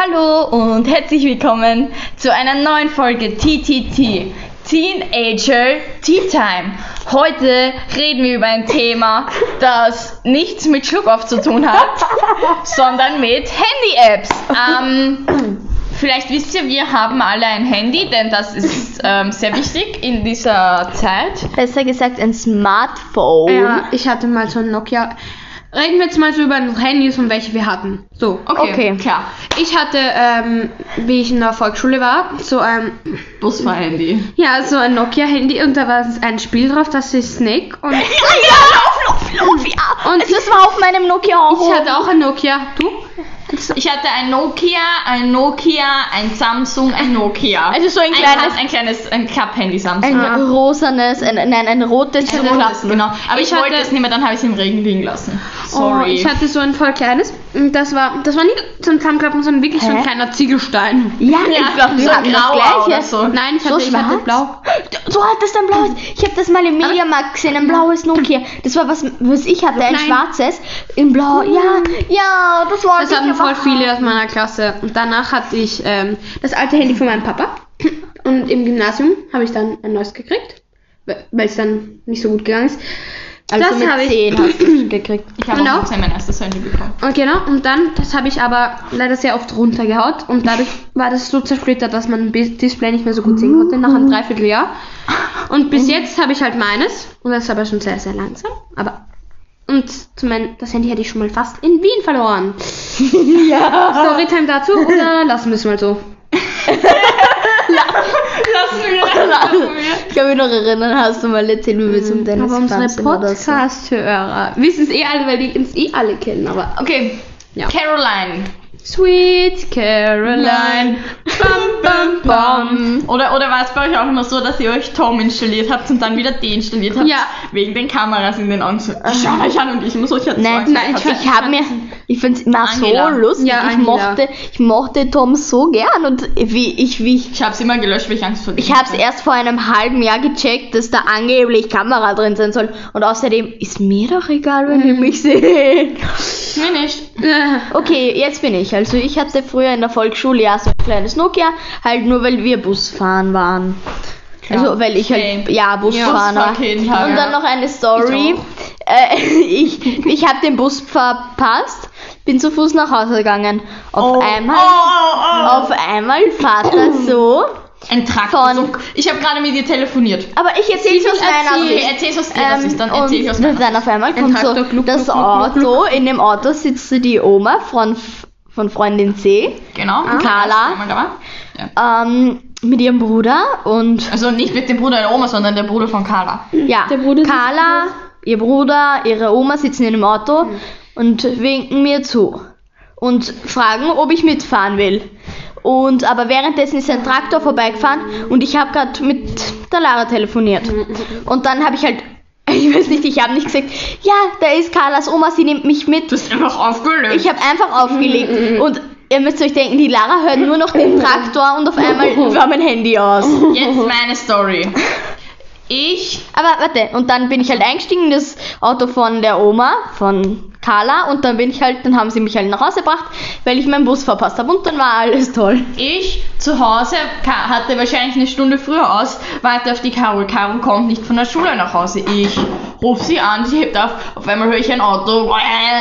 Hallo und herzlich willkommen zu einer neuen Folge TTT. Teenager Tea Time. Heute reden wir über ein Thema, das nichts mit Schluckauf zu tun hat, sondern mit Handy-Apps. Ähm, vielleicht wisst ihr, wir haben alle ein Handy, denn das ist ähm, sehr wichtig in dieser Zeit. Besser gesagt ein Smartphone. Ja, ich hatte mal so ein Nokia. Reden wir jetzt mal so über Handys und welche wir hatten. So. Okay, Okay. klar. Ich hatte, ähm, wie ich in der Volksschule war, so ein, Busfahr-Handy. ja, so ein Nokia-Handy und da war ein Spiel drauf, das ist Snake und Ja, lauf, lauf, lauf, ja. Und das war auf meinem Nokia auch. ich hatte auch ein Nokia. Du? Ich hatte ein Nokia, ein Nokia, ein Samsung, ein Nokia. Also so ein kleines- ein, kleines, ein Klapp-Handy Samsung. ein rosanes, ein, nein, ein rotes. Ein so rotes, genau. Aber ich, Ich wollte es nicht mehr, dann habe ich es im Regen liegen lassen. Oh, Sorry. ich hatte so ein voll kleines. Und das war, das war nicht zum Zusammenklappen, sondern wirklich so ein Hä? kleiner Ziegelstein. Ja, ich glaube, so hatten das grauer gleiche. oder so. Nein, ich So hatte, ich hatte blau. Du hattest ein blaues. Ich habe das mal im Mediamarkt gesehen, ein blaues Nokia. Das war was, was ich hatte, ein Nein. schwarzes in blau. Ja, ja, das war Das voll viele aus meiner Klasse. Und danach hatte ich ähm, das alte Handy von meinem Papa. Und im Gymnasium habe ich dann ein neues gekriegt, weil es dann nicht so gut gegangen ist. Also das habe ich. 10 hast du gekriegt. ich habe Genau. auch mein erstes Handy bekommen. Und genau, und dann, das habe ich aber leider sehr oft runtergehaut und dadurch war das so zersplittert, dass man das Display nicht mehr so gut sehen konnte, nach einem Dreivierteljahr. Und bis jetzt habe ich halt meines und das ist aber schon sehr, sehr langsam. Aber und zu mein, das Handy hätte ich schon mal fast in Wien verloren. ja. Storytime dazu oder lassen wir es mal so? Lassen wir, lassen wir. Ich kann mich noch erinnern, hast du mal erzählt, wie wir zum Dennis aber unsere oder so. Podcast-Hörer wissen es eh alle, weil die uns eh alle kennen. Aber Okay, Ja. Caroline. Sweet Caroline. Bam, bam, bam. Oder, oder war es bei euch auch immer so, dass ihr euch Tom installiert habt und dann wieder deinstalliert habt? Ja. Wegen den Kameras in den Augen. So, Die schauen euch an und ich muss euch jetzt Nein, sagen, nein, ich, ihr- ich habe mir, ich finde es immer Angela. so lustig. Ja, ich Angela. mochte, ich mochte Tom so gern und wie ich, wie ich, Ich habe es immer gelöscht, weil ich Angst vor ich habe es erst vor einem halben Jahr gecheckt, dass da angeblich Kamera drin sein soll. Und außerdem ist mir doch egal, wenn die mich sehen. Mir nicht. Okay, jetzt bin ich. Also ich hatte früher in der Volksschule ja so ein kleines Nokia, halt nur weil wir Busfahren waren. Also weil ich halt ja Busfahren war. Busfahrkind halt, Und dann ja. noch eine Story. Ich Äh, ich ich habe den Bus verpasst, bin zu Fuß nach Hause gegangen. Auf einmal Oh, auf einmal Vater so. Ein Traktor. Ich habe gerade mit dir telefoniert. Aber ich erzähl's aus meiner Okay, Sicht. erzähl's aus ihrer Sicht, dann erzähl ich aus meiner dann auf einmal kommt so das Auto, in dem Auto sitzt die Oma von, von Freundin C, Genau. Carla. Ja, ähm, mit ihrem Bruder und Also nicht mit dem Bruder der Oma, sondern der Bruder von Carla. ja, Der Bruder Carla, ihr Bruder, ihre Oma sitzen in dem Auto und winken mir zu und fragen, ob ich mitfahren will. Und aber währenddessen ist ein Traktor vorbeigefahren und ich habe gerade mit der Lara telefoniert. Und dann habe ich halt, ich weiß nicht, ich habe nicht gesagt, ja, da ist Carlas Oma, sie nimmt mich mit. Du hast einfach aufgelöst. Ich habe einfach aufgelegt und ihr müsst euch denken, die Lara hört nur noch den Traktor und auf einmal war mein Handy aus. Jetzt meine Story. Ich Aber warte, und dann bin ich halt eingestiegen in das Auto von der Oma, von Carla, und dann bin ich halt, dann haben sie mich halt nach Hause gebracht, weil ich meinen Bus verpasst habe und dann war alles toll. Ich zu Hause hatte wahrscheinlich eine Stunde früher aus, warte auf die Caro. Caro kommt nicht von der Schule nach Hause. Ich rufe sie an, sie hebt auf, auf einmal höre ich ein Auto,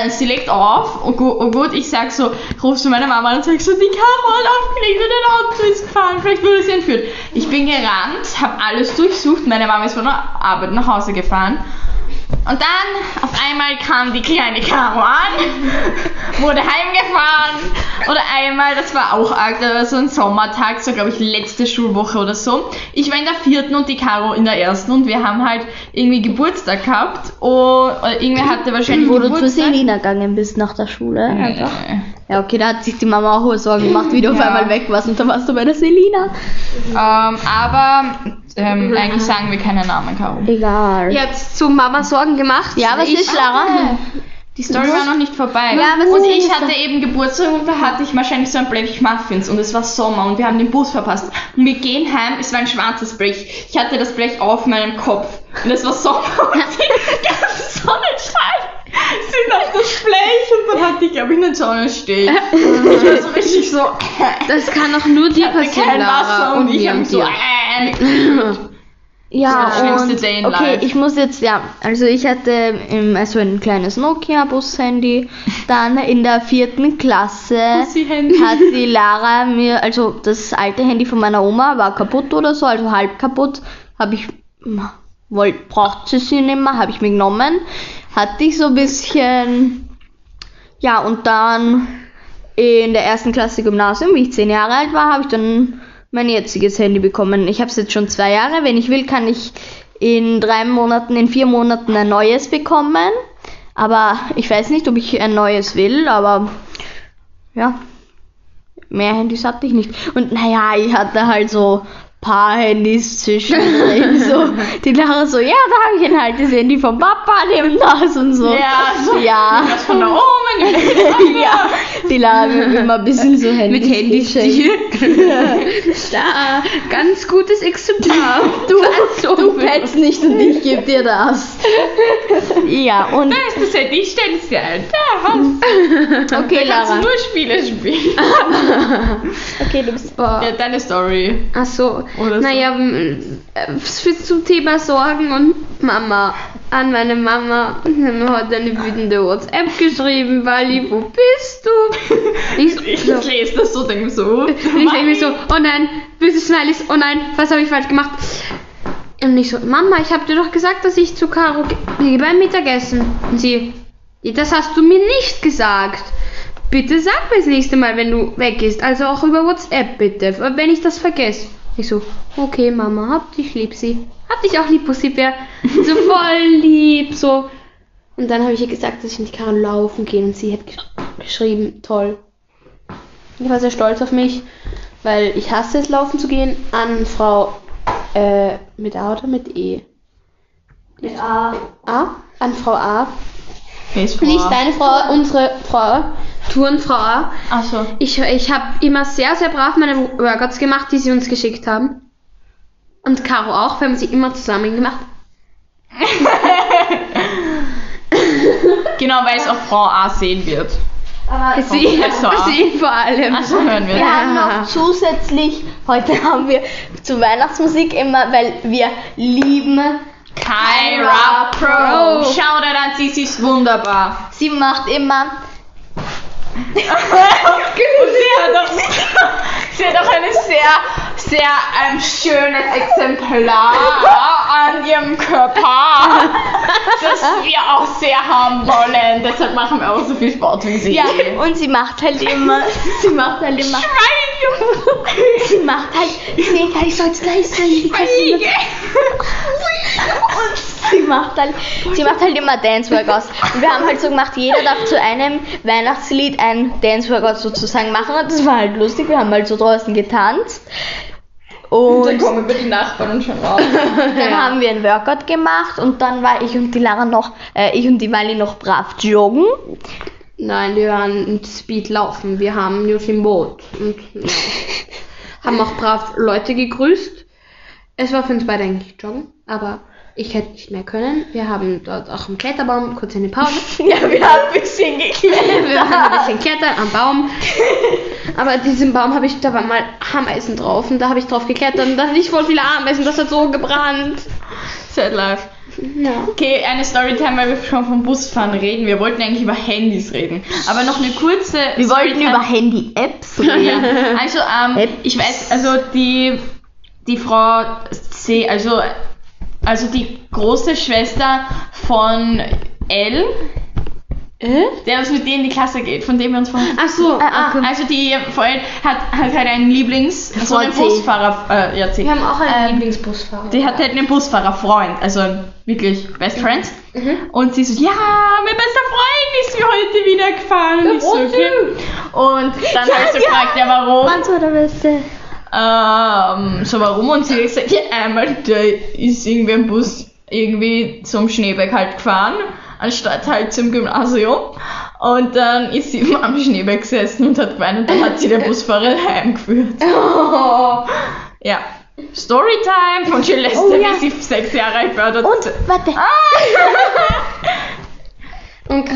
sie legt auf. Und gut, und gut ich sag so, rufst du meine Mama an und sag so, die Caro hat aufgelegt und ein Auto ist gefahren, vielleicht wurde sie entführt. Ich bin gerannt, habe alles durchsucht, meine Mama ist von der Arbeit nach Hause gefahren. Und dann auf einmal kam die kleine Caro an, wurde heimgefahren. Oder einmal, das war auch arg, da war so ein Sommertag, so glaube ich letzte Schulwoche oder so. Ich war in der vierten und die Caro in der ersten und wir haben halt irgendwie Geburtstag gehabt. Und oder irgendwer hatte wahrscheinlich Wo du zu Geburtstag. Selina gegangen bist nach der Schule. Einfach. Äh, Ja, okay, da hat sich die Mama auch hohe Sorgen gemacht, wie du auf Ja. einmal weg warst und dann warst du bei der Selina. ähm, aber ähm, eigentlich sagen wir keinen Namen, Caro. Egal. Jetzt zu Mama Sorgen gemacht. Ja, was ich, ist, Lara? Die Story war noch nicht vorbei. Ja, was und ist ich hatte eben Geburtstag und da hatte ich wahrscheinlich so ein Blech Muffins und es war Sommer und wir haben den Bus verpasst. Und wir gehen heim, es war ein schwarzes Blech. Ich hatte das Blech auf meinem Kopf und es war Sommer und die ganzen Sonnenstrahlen sind auf das Blech und dann hatte ich, glaube ich, einen Sonnenstich. Ich war so richtig so, Das kann doch nur dir hatte passieren, kein Lara. Wasser und ich mir habe und so, äh, Ja, und okay, life. ich muss jetzt, ja, also ich hatte im, also ein kleines Nokia-Bus-Handy. Dann in der vierten Klasse hat die Lara mir, also das alte Handy von meiner Oma war kaputt oder so, also halb kaputt. Habe ich, wollt, braucht sie sie nicht mehr, habe ich mir genommen. Hatte ich so ein bisschen, ja, und dann in der ersten Klasse Gymnasium, wie ich zehn Jahre alt war, habe ich dann mein jetziges Handy bekommen. Ich habe es jetzt schon zwei Jahre. Wenn ich will, kann ich in drei Monaten, in vier Monaten ein neues bekommen. Aber ich weiß nicht, ob ich ein neues will, aber ja, mehr Handys hatte ich nicht. Und naja, ich hatte halt so paar Handys zwischendrin. so, die Lara so, ja, da habe ich ein altes Handy vom Papa, dem das und so. Ja, so. Ja. Das von der Oma. ja, die Lara will immer ein bisschen so Handys Mit Handystil. da, ganz gutes Exemplar. Du, so du petzt nicht und ich gebe dir das. Ja, und Da ist das Handy, ich stell es dir ein. Da hast du. okay, Kannst du nur Spiele spielen. Okay, du bist. Boah. Ja, deine Story. Ach so. Oder so. naja, m- äh, zum Thema Sorgen und Mama. An meine Mama. Hat eine wütende WhatsApp geschrieben, Wally, wo bist du? Ich, so, Ich so. lese das so, denke mir so. Und ich denke mir so, oh nein, böse Smileys, oh nein, was habe ich falsch gemacht? Und ich so, Mama, ich habe dir doch gesagt, dass ich zu Caro ge- gehe beim Mittagessen. Und sie, das hast du mir nicht gesagt. Bitte sag mir das nächste Mal, wenn du weggehst. Also auch über WhatsApp bitte, wenn ich das vergesse. Ich so, okay, Mama, hab dich lieb, sie. Hab dich auch lieb, Pussybär. So voll lieb, so. Und dann habe ich ihr gesagt, dass ich mit Caro laufen gehe und sie hat gesch geschrieben, toll. Ich war sehr stolz auf mich, weil ich hasse es, laufen zu gehen. An Frau äh, mit A oder mit E? Mit A. A? An Frau A. Nicht Nicht deine Frau, unsere Frau. Turnfrau A. Achso. Ich, ich habe immer sehr, sehr brav meine Workouts gemacht, die sie uns geschickt haben. Und Caro auch, wir haben sie immer zusammen gemacht. Genau, weil es auch Frau A sehen wird. Aber Sie, sie vor allem. Achso, hören wir. wir haben noch zusätzlich, heute haben wir zur Weihnachtsmusik immer, weil wir lieben, Kyra Pro. Schau dir an, sie, sie ist wunderbar. sie macht immer, Und sie hat auch, sie hat auch ein sehr, sehr ähm, schönes Exemplar an ihrem Körper, das wir auch sehr haben wollen. Deshalb machen wir auch so viel Sport wie sie. ja, und sie macht halt immer, sie macht halt immer, sie macht halt, sie kann ich so jetzt leise sein, und sie macht halt, sie macht halt immer Dance Workouts. Und wir haben halt so gemacht, jeder darf zu einem Weihnachtslied ein Dance Workout sozusagen machen und das war halt lustig. Wir haben halt so draußen getanzt. Und dann Und kommen über die Nachbarn und schon raus. dann haben wir ein Workout gemacht und dann war ich und die Lara noch, äh, ich und die Wally noch brav joggen. Nein, wir waren Speed laufen. Wir haben News im Boot. Und ja. haben auch brav Leute gegrüßt. Es war für uns beide eigentlich joggen, aber ich hätte nicht mehr können. Wir haben dort auch im Kletterbaum kurz eine Pause. Ja, wir haben ein bisschen geklettert. Wir haben ein bisschen klettern am Baum. Aber diesem Baum habe ich, da war mal Ameisen drauf und da habe ich drauf geklettert und da hatte ich voll viele Ameisen, das hat so gebrannt. Sad life. Ja. Okay, eine Storytime, weil wir schon vom Busfahren reden. Wir wollten eigentlich über Handys reden. Aber noch eine kurze. Wir wollten Storytime- über Handy-Apps Ja. reden. Also, ähm, App. ich weiß, also die, die Frau C, also, also die große Schwester von L, Äh? der das mit denen in die Klasse geht, von dem wir uns vorhin. Ach so, Ah, okay. Also die L hat, hat halt einen Lieblings, so Frau einen. Busfahrer, äh, ja, C. Wir haben auch einen Ähm, Lieblingsbusfahrer. Die hat halt einen Busfahrerfreund, also wirklich Best Friends. Mhm. Und sie so, ja, mein bester Freund ist mir heute wieder gefahren. Und ich so, okay. Und dann habe ich so ja. gefragt, ja warum? Mann, war der Beste. Ähm, so warum? Und sie hat gesagt, ja einmal, da ist irgendwie ein Bus irgendwie zum Schneeberg halt gefahren, anstatt halt zum Gymnasium. Und dann ist sie am Schneeberg gesessen und hat geweint und dann hat sie der Busfahrer heimgeführt. Oh. Ja. Storytime von Celeste, Oh, ja. wie sie sechs Jahre alt war. Und, warte, Ah! Und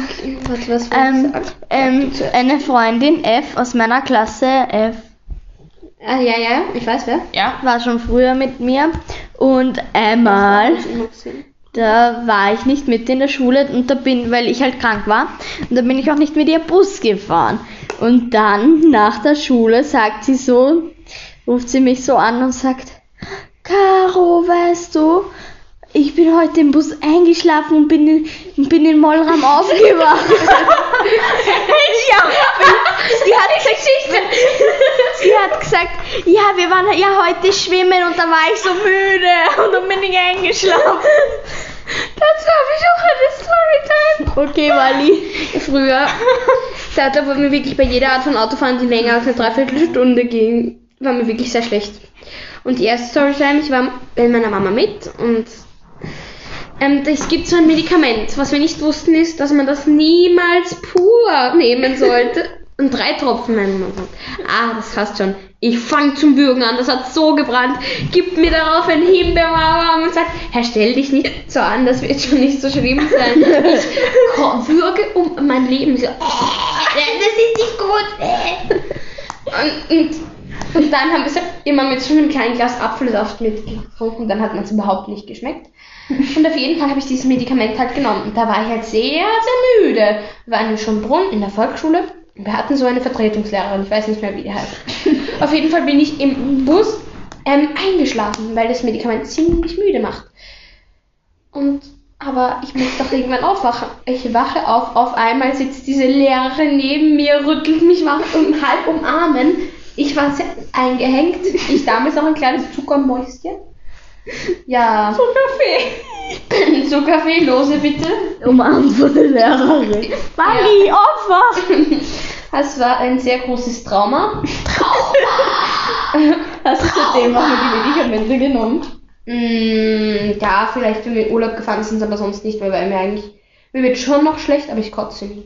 was, was, was Ähm, ähm, eine Freundin F aus meiner Klasse F ah, ja, ja, ich weiß wer. Ja. war schon früher mit mir und einmal da war ich nicht mit in der Schule und da bin, weil ich halt krank war und da bin ich auch nicht mit ihr Bus gefahren. Und dann nach der Schule sagt sie so, ruft sie mich so an und sagt, Caro, weißt du, ich bin heute im Bus eingeschlafen und bin in, bin in Mollram aufgewacht. ja, sie hat gesagt, sie hat gesagt, ja, wir waren ja heute schwimmen und da war ich so müde und dann bin ich eingeschlafen. Dazu habe ich auch eine Storytime. Okay, Wally. Früher, da hat aber mir wirklich bei jeder Art von Autofahren, die länger als eine Dreiviertelstunde ging, war mir wirklich sehr schlecht. Und die erste Storytime, ich war bei meiner Mama mit und ähm, es gibt so ein Medikament. Was wir nicht wussten, ist, dass man das niemals pur nehmen sollte. Und drei Tropfen, meine Mama sagt. Ah, das passt schon. Ich fange zum Würgen an, das hat so gebrannt. Gibt mir darauf einen Himbeermauer und sagt, Herr, stell dich nicht so an, das wird schon nicht so schlimm sein. Ich würge um mein Leben. So, das ist nicht gut. Und, und, und dann haben wir es immer mit so einem kleinen Glas Apfelsaft mitgetrunken. Dann hat man es überhaupt nicht geschmeckt. Und auf jeden Fall habe ich dieses Medikament halt genommen. Und da war ich halt sehr, sehr müde. Wir waren in Schönbrunn in der Volksschule. Wir hatten so eine Vertretungslehrerin, ich weiß nicht mehr, wie die heißt. auf jeden Fall bin ich im Bus ähm, eingeschlafen, weil das Medikament ziemlich müde macht. Und aber ich muss doch irgendwann aufwachen. Ich wache auf, auf einmal sitzt diese Lehrerin neben mir, rüttelt mich wach um halb umarmen. Ich war sehr eingehängt. Ich damals noch ein kleines Zuckermäuschen. Ja. Zuckerfee. Zuckerfee, lose bitte. Umarmt von der Lehrerin. Wally, aufwach! Das war ein sehr großes Trauma. Hast du seitdem auch mal die Medikamente genommen? Mm, ja, vielleicht, wenn wir in Urlaub gefahren sind, aber sonst nicht, weil wir mir eigentlich. Mir wird schon noch schlecht, aber ich kotze nie.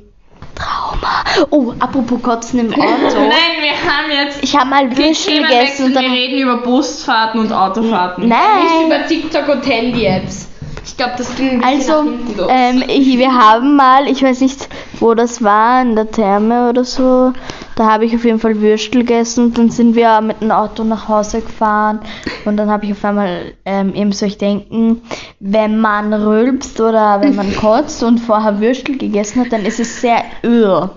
Trauma. Oh, apropos Kotzen im Auto. Nein, wir haben jetzt Ich habe mal Würstchen gegessen und Wir dann. reden über Busfahrten und Autofahrten. Nicht Nein! über TikTok und Handy-Apps. Ich glaube, das ging ein Also, nach hinten los. ähm, ich, wir haben mal, ich weiß nicht, wo das war, in der Therme oder so, da habe ich auf jeden Fall Würstel gegessen und dann sind wir mit dem Auto nach Hause gefahren und dann habe ich auf einmal ähm, eben so ich denken, wenn man rülpst oder wenn man kotzt und vorher Würstel gegessen hat, dann ist es sehr öh.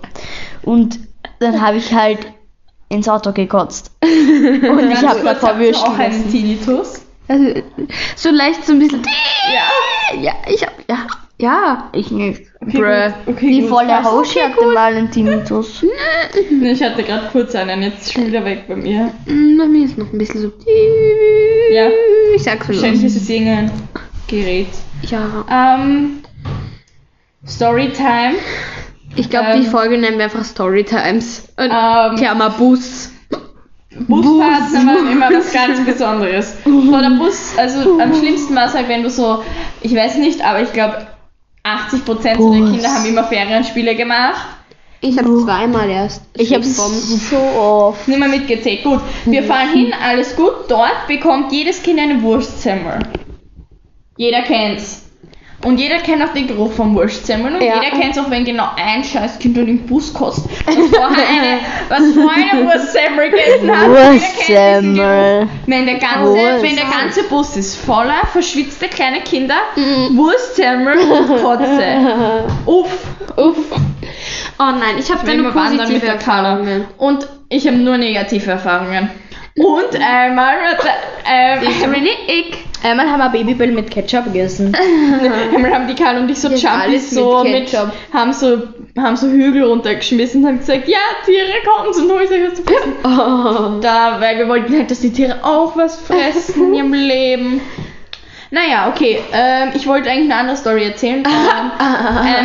Und dann habe ich halt ins Auto gekotzt. Und ich habe davor Würstel auch einen gegessen. Tinnitus. Also, so leicht so ein bisschen. Ja. Ja, ich hab. Ja. Ja. Ich nicht. Okay, gut. okay, Die gut. volle Hausche hatte mal einen Tinnitus. Ich hatte gerade kurz einen, jetzt schon wieder weg bei mir. Mm, Bei mir ist noch ein bisschen so. Ja. Ich sag's schon. Wahrscheinlich ist es irgendein Gerät. Ja. Ähm, Storytime. Ich glaube, Ähm. die Folge nennen wir einfach Storytimes. Und Ähm, Klammer Bus. Busfahrten waren immer was ganz Besonderes. Vor der Bus, also am schlimmsten war es halt, wenn du so, ich weiß nicht, aber ich glaube 80% der Bus. Kinder haben immer Ferienspiele gemacht. Ich habe zweimal erst. Ich habe so oft. Nicht mehr mitgezählt. Gut, wir fahren hin, alles gut. Dort bekommt jedes Kind eine Wurstsemmel. Jeder kennt's. Und jeder kennt auch den Geruch vom Wurstsemmeln und Ja. jeder kennt auch, wenn genau ein scheiß Kind dann im Bus kostet, was vorher eine, was vorher eine Wurstsemmel gegessen hat. Jeder kennt diesen Wurstsemmel. Wenn der ganze, Wurst. wenn der ganze Bus ist voller verschwitzte kleine Kinder, Mhm. Wurstsemmel und Kotze. Uff. Uff. Oh nein, ich habe da nur positive. Erfahrungen. Und ich habe nur negative Erfahrungen. Und einmal, ähm, ich. Einmal haben wir Babybell mit Ketchup gegessen. einmal haben die Karl und ich so mit so mit, Ketchup. haben so haben so Hügel runtergeschmissen und haben gesagt, ja, Tiere kommen und hol euch was zu fressen. Oh. Da, weil wir wollten halt, dass die Tiere auch was fressen in ihrem Leben. Naja, okay. Ähm, ich wollte eigentlich eine andere Story erzählen. Ähm,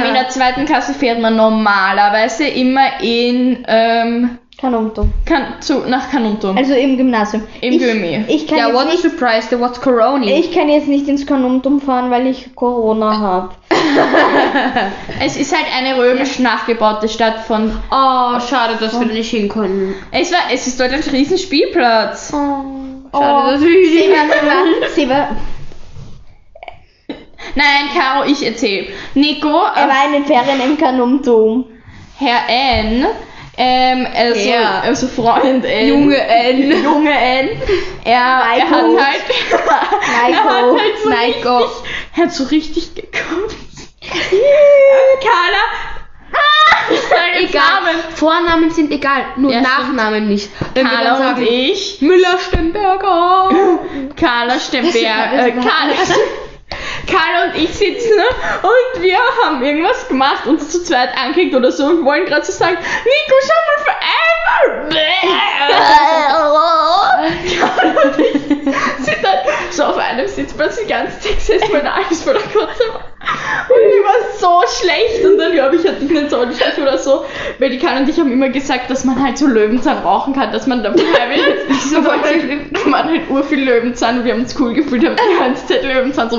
ähm, in der zweiten Klasse fährt man normalerweise immer in ähm, Kanuntum. kan zu, nach Kanuntum. Also im Gymnasium. Im ich, Gymi. Ich kann, Ja, what a jetzt nicht, surprise, the what's Corona? ich kann jetzt nicht ins Kanuntum fahren, weil ich Corona habe. Es ist halt eine römisch nachgebaute Stadt von. Oh, schade, dass wir da nicht hin können. Es war, es ist dort ein riesen Spielplatz. Schade, dass wir nicht sie war, Nein, Caro, ich erzähl. Nico, Er äh, war in den Ferien im Kanumtum. Herr N, ähm, also, Ja. also Freund N. Junge N. Junge N. Er, er hat halt, er hat halt so richtig, er hat so richtig gekotzt. Carla, ah, ich sage Egal. Namen. Vornamen sind egal, nur Ja, stimmt. Nachnamen nicht. Wenn Carla und sagen, ich, Müller Stemberger. Carla Stemberg, Das äh, Carla, Carla und ich sitzen und wir haben irgendwas gemacht, uns zu zweit angekickt oder so und wollen gerade so sagen, Nico, schau mal für Carla und ich sind dann so auf einem Sitzplatz die ganze Zeit gesessen, weil da alles voller Kotze war. Und mir war so schlecht und dann glaube ich, hatte ich einen Zollstich oder so, weil die Carla und ich haben immer gesagt, dass man halt so Löwenzahn rauchen kann, dass man dabei wird. Nicht so voll da waren halt ur viel Löwenzahn und wir haben uns cool gefühlt, haben die ganze Zeit Löwenzahn so.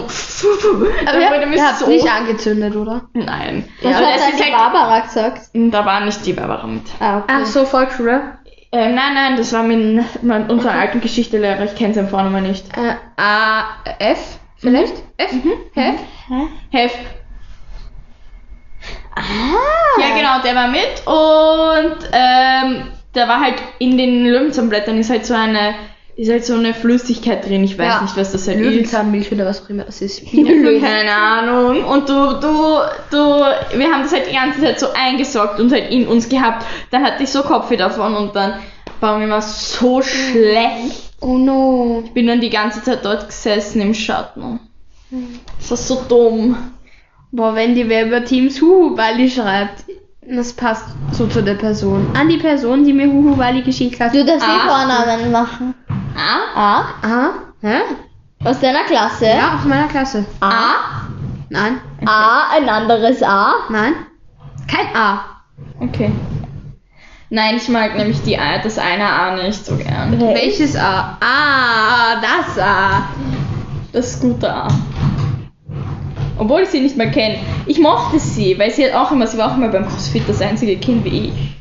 Aber ihr habt so- nicht angezündet, oder? Nein. Was Ja, hat das ist halt, Barbara gesagt? da war nicht die Barbara mit. Ah, okay. Ach so, Volksschule. Äh, nein, nein, das war mein, mein unser alten Geschichtelehrer. Ich kenne seinen Vornamen nicht. Äh, A, F, vielleicht? F? F? Hef. Ah. Ja, genau, der war mit und ähm, der war halt in den Löwenzahnblättern ist halt so eine ist halt so eine Flüssigkeit drin. Ich weiß Ja. nicht, was das halt ist. Löwenzahnmilch oder was auch immer das ist. Keine Ahnung. Und du, du, du, wir haben das halt die ganze Zeit so eingesaugt und halt in uns gehabt. Dann hatte ich so Kopfweh davon und dann war mir was so schlecht. Oh no. Ich bin dann die ganze Zeit dort gesessen im Schatten. Das war so dumm. Boah, wenn die wer über Teams Huhu-Bali schreibt, das passt so zu der Person. An die Person, die mir Huhu-Bali geschickt hat. Du darfst die Ah. Vornamen machen. Ah? A. Aha. Hä? Aus deiner Klasse. Ja, aus meiner Klasse. A. Nein. A, ein anderes A. Nein. Kein A. Okay. Nein, ich mag nämlich die, A- das eine A nicht so gern. Welches A? Ah, das A. Das gute A. Obwohl ich sie nicht mehr kenne. Ich mochte sie, weil sie hat auch immer, sie war auch immer beim CrossFit das einzige Kind wie ich.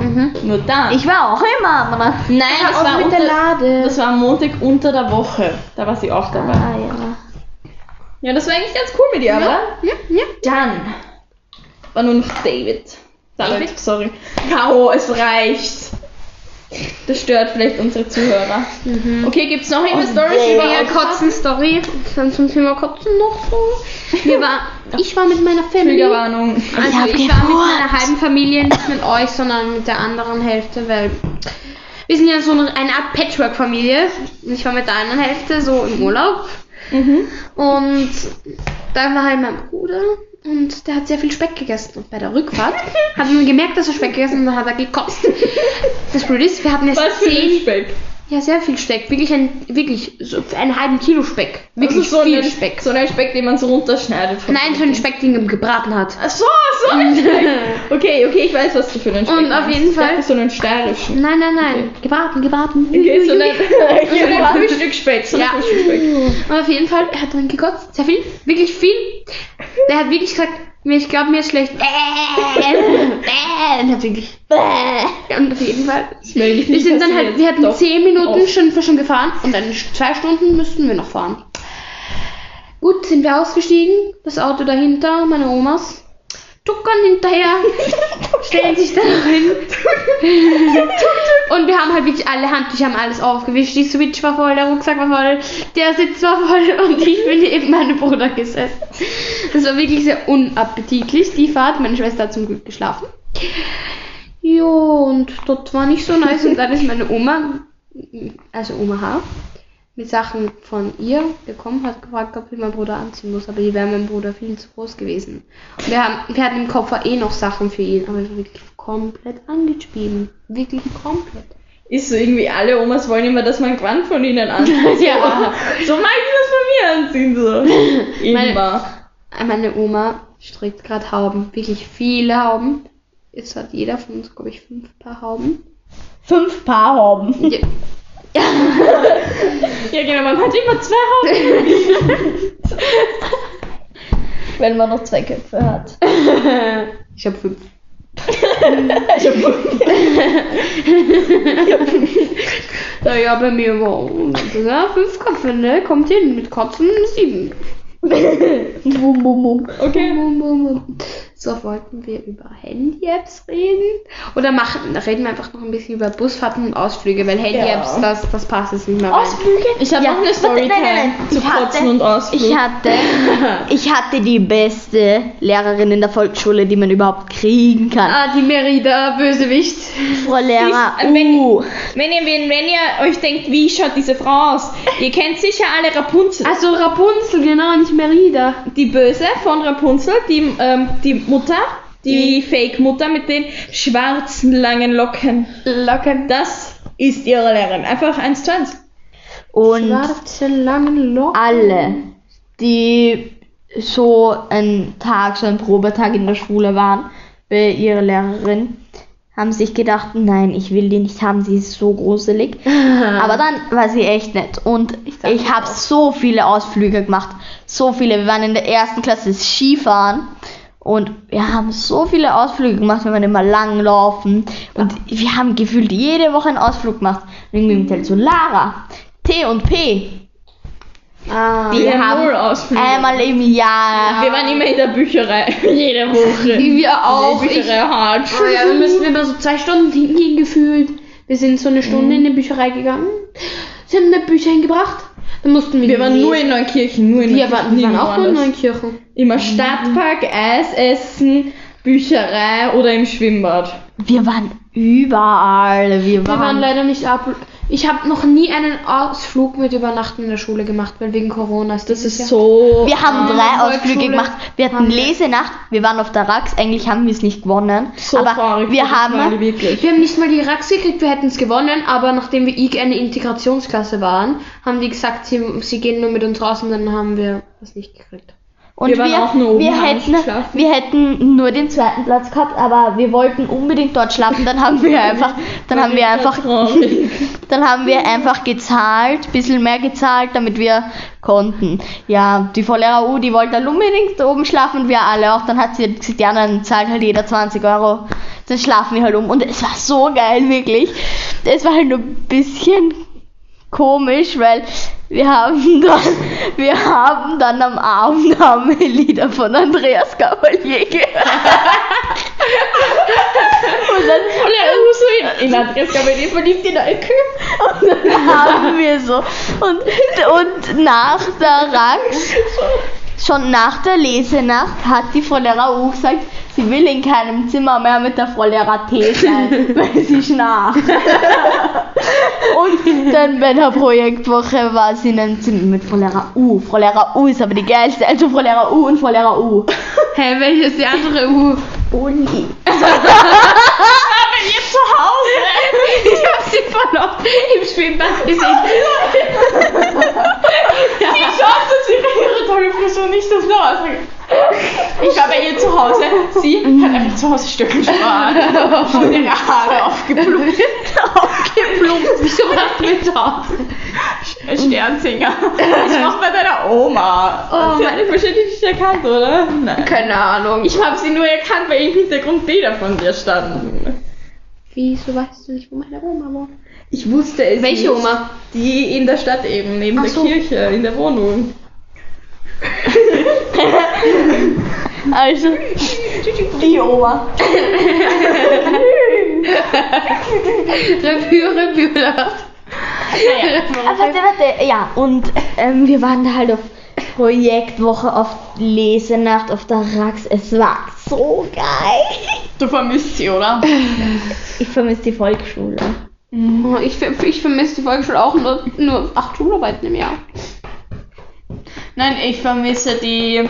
Mhm. Nur dann. Ich war auch immer am Nein, Ja, das war, mit unter, der Lade. das war am Montag unter der Woche. Da war sie auch dabei. Ah, ja. Ja, das war eigentlich ganz cool mit ihr, oder? Ja, ja. Dann war nur noch David. David? sorry. Caro, es reicht. Das stört vielleicht unsere Zuhörer. Okay, gibt's noch eine Story David. über Ja, Kotzen-Story. Dann zum Thema Kotzen noch so. Wir war, ich war mit meiner. Triggerwarnung. Also hab ich, war mit meiner halben Familie, nicht mit euch, sondern mit der anderen Hälfte, weil wir sind ja so eine eine Art Patchwork-Familie. Ich war mit der anderen Hälfte so im Urlaub Mhm. und dann war halt mein Bruder und der hat sehr viel Speck gegessen. Und bei der Rückfahrt hat man gemerkt, dass er Speck gegessen hat und dann hat er gekotzt. Das Blöde ist, wir hatten jetzt Was zehn, Speck? Ja sehr viel Speck, wirklich ein, wirklich so einen halben Kilo Speck, wirklich Also so viel ein Speck. So ein Speck, den man so runterschneidet. Nein, so einen Speck, den er gebraten hat. Ach so, so ein Speck. Okay, okay, ich weiß, was du für einen Speck Und auf jeden Ich dachte, Fall- so einen steirischen. Nein, nein, nein. Gebraten, gebraten. Okay, so ui. so einen Frühstücksspeck. So Ja. Frühstücksspeck. Und auf jeden Fall, er hat dann gekotzt. Sehr viel. Wirklich viel. Der hat wirklich gesagt, ich glaube, mir ist schlecht. Hat wirklich. Und auf jeden Fall. Wir sind dann halt, wir hatten Doch. zehn Minuten Oft. schon, schon gefahren und dann zwei Stunden müssten wir noch fahren. Gut, sind wir ausgestiegen, das Auto dahinter, meine Omas. Tuckern hinterher, stellen sich da hin. und wir haben halt wirklich alle Handtücher, haben alles aufgewischt. Die Switch war voll, der Rucksack war voll, der Sitz war voll und ich bin neben meinem Bruder gesessen. Das war wirklich sehr unappetitlich, die Fahrt. Meine Schwester hat zum Glück geschlafen. Jo, und dort war nicht so nice. Und dann ist meine Oma, also Oma H., mit Sachen von ihr gekommen, hat gefragt, ob ich meinen Bruder anziehen muss. Aber die wäre meinem Bruder viel zu groß gewesen. Und wir, haben, wir hatten im Koffer eh noch Sachen für ihn, aber ich war wirklich komplett angeschrieben. Wirklich komplett. Ist so irgendwie, alle Omas wollen immer, dass man Gewand von ihnen anzieht. Ja. So mag ich das von mir anziehen, so. Meine- Immer. Meine Oma strickt gerade Hauben, wirklich viele Hauben. Jetzt hat jeder von uns, glaube ich, fünf Paar Hauben. Fünf Paar haben. Ja. Ja, genau, man hat immer zwei Hauben. Wenn man noch zwei Köpfe hat. Ich habe fünf. Ich hab fünf. Ja, ja, bei mir war ja, fünf Köpfe, ne? Kommt hin, mit Kotzen sieben. Bum, bum, bum. Okay. So, wollten wir über Handy-Apps reden? Oder machen, reden wir einfach noch ein bisschen über Busfahrten und Ausflüge, weil Handy-Apps, Ja. das, das passt jetzt nicht mehr rein. Ausflüge? Ich habe Ja, noch eine Storytime nein, nein, nein. zu Ich Kotzen und Ausflug. Ich hatte, ich hatte die beste Lehrerin in der Volksschule, die man überhaupt kriegen kann. Ah, die Merida, Bösewicht. Frau Lehrer, Siehst, wenn- uh, Wenn ihr, wenn, wenn ihr euch denkt, wie schaut diese Frau aus? Ihr kennt sicher alle Rapunzel. Also Rapunzel, genau, nicht Merida. Die Böse von Rapunzel, die, ähm, die Mutter, die Fake-Mutter mit den schwarzen langen Locken. Locken. Das ist ihre Lehrerin. Einfach eins zu eins. und Schwarze, langen Locken. alle, die so einen Tag, so einen Probetag in der Schule waren, bei ihrer Lehrerin, haben sich gedacht, nein, ich will die nicht haben, sie ist so gruselig. Aber dann war sie echt nett und ich das habe so viele Ausflüge gemacht, so viele. Wir waren in der ersten Klasse Skifahren und wir haben so viele Ausflüge gemacht, wir waren immer lang laufen und wir haben gefühlt jede Woche einen Ausflug gemacht. Irgendwie mit so Lara, T und P, Ah, die Wir haben null Ausflüge. einmal im Jahr. Wir waren immer in der Bücherei. Jede Woche. Wie wir auch. Die Ich, Bücherei hart. oh ja, wir müssen immer so zwei Stunden hingehen gefühlt. Wir sind so eine Stunde in die Bücherei gegangen. Sie haben eine Bücher hingebracht. Dann mussten wir Wir waren nur in Neunkirchen. Nur in wir waren, wir waren auch nur in. Neunkirchen. Immer Stadtpark, Eis essen, Bücherei oder im Schwimmbad. Wir waren überall. Wir Wir waren waren. leider nicht ab. Ich habe noch nie einen Ausflug mit Übernachten in der Schule gemacht, weil wegen Corona ist Das ist Jahr- so. Wir haben Ah, drei Volksschule Ausflüge gemacht. Wir hatten haben Lesenacht. Wir waren auf der Rax. Eigentlich haben wir es nicht gewonnen. so aber traurig. wir haben. wirklich. Wir haben nicht mal die Rax gekriegt, wir hätten es gewonnen, aber nachdem wir IG eine Integrationsklasse waren, haben die gesagt, sie, sie gehen nur mit uns raus und dann haben wir das nicht gekriegt. Und Wir waren auch nur oben, wir haben hätten, wir hätten nur den zweiten Platz gehabt, aber wir wollten unbedingt dort schlafen. Dann haben wir einfach, dann haben wir einfach, dann haben wir einfach gezahlt, bisschen mehr gezahlt, damit wir konnten. Ja, die Volllehrer U, die wollte halt unbedingt da oben schlafen wir alle auch. Dann hat sie gesagt, ja, dann zahlt halt jeder 20 Euro. Dann schlafen wir halt um. Und es war so geil, wirklich. Es war halt nur ein bisschen komisch, weil wir haben dann, wir haben dann am Abend haben wir Lieder von Andreas Cavalier gehört. Und dann, Und er ist so in, in Andreas Gabelli verliebt in Alke. und dann haben wir so und, und nach der Rax, schon nach der Lesenacht hat die Frau Lehrer U gesagt, sie will in keinem Zimmer mehr mit der Frau Lehrer T sein, weil sie schnarcht. Und dann bei der Projektwoche war sie in einem Zimmer mit Frau Lehrer U. Frau Lehrer U ist aber die geilste, also Frau Lehrer U und Frau Lehrer U. Hä, welche ist die andere U? Uni. Aber ihr zu Hause. Ich hab sie voll oft im Schwimmbad gesehen. Sie schaut, dass ihre, ihre tolle Frisur nicht das Blaue Ich war bei ihr zu Hause. Sie hat einfach zu Hause Stöckelschwan und ihre Haare aufgeplumpt. aufgeplumpt. Wieso warst du mit zu Hause? Sternsinger. Ich mach bei deiner Oma. Oh, Sie hat mich wahrscheinlich nicht erkannt, oder? Nein. Keine Ahnung. Ich habe sie nur erkannt, weil im Hintergrund Bilder von dir standen. Wieso weißt du nicht, wo meine Oma wohnt? Ich wusste es Welche nicht. Oma? Die in der Stadt eben, neben Ach der so. Kirche, in der Wohnung. Also, die Oma. Revue, Revue. Ah, warte, warte, ja, und ähm, wir waren da halt auf Projektwoche, auf Lesenacht, auf der Rax. Es war so geil. Du vermisst sie, oder? Ich vermisse die Volksschule. Oh, ich, ver- ich vermisse die Volksschule auch nur, nur acht Schularbeiten im Jahr. Nein, ich vermisse die,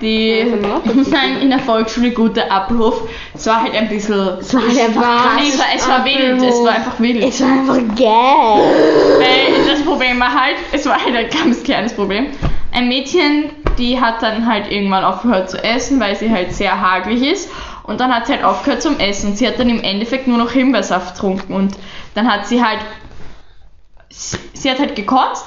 die, ich muss sagen, in der Volksschule guter Abruf. Es war halt ein bisschen, Es war halt einfach war- es war, es war wild, es war einfach wild. Es war einfach geil. Weil das Problem war halt, es war halt ein ganz kleines Problem. Ein Mädchen, die hat dann halt irgendwann aufgehört zu essen, weil sie halt sehr hagelig ist. Und dann hat sie halt aufgehört zum Essen. Sie hat dann im Endeffekt nur noch Himbeersaft getrunken. Und dann hat sie halt, sie, hat halt gekotzt.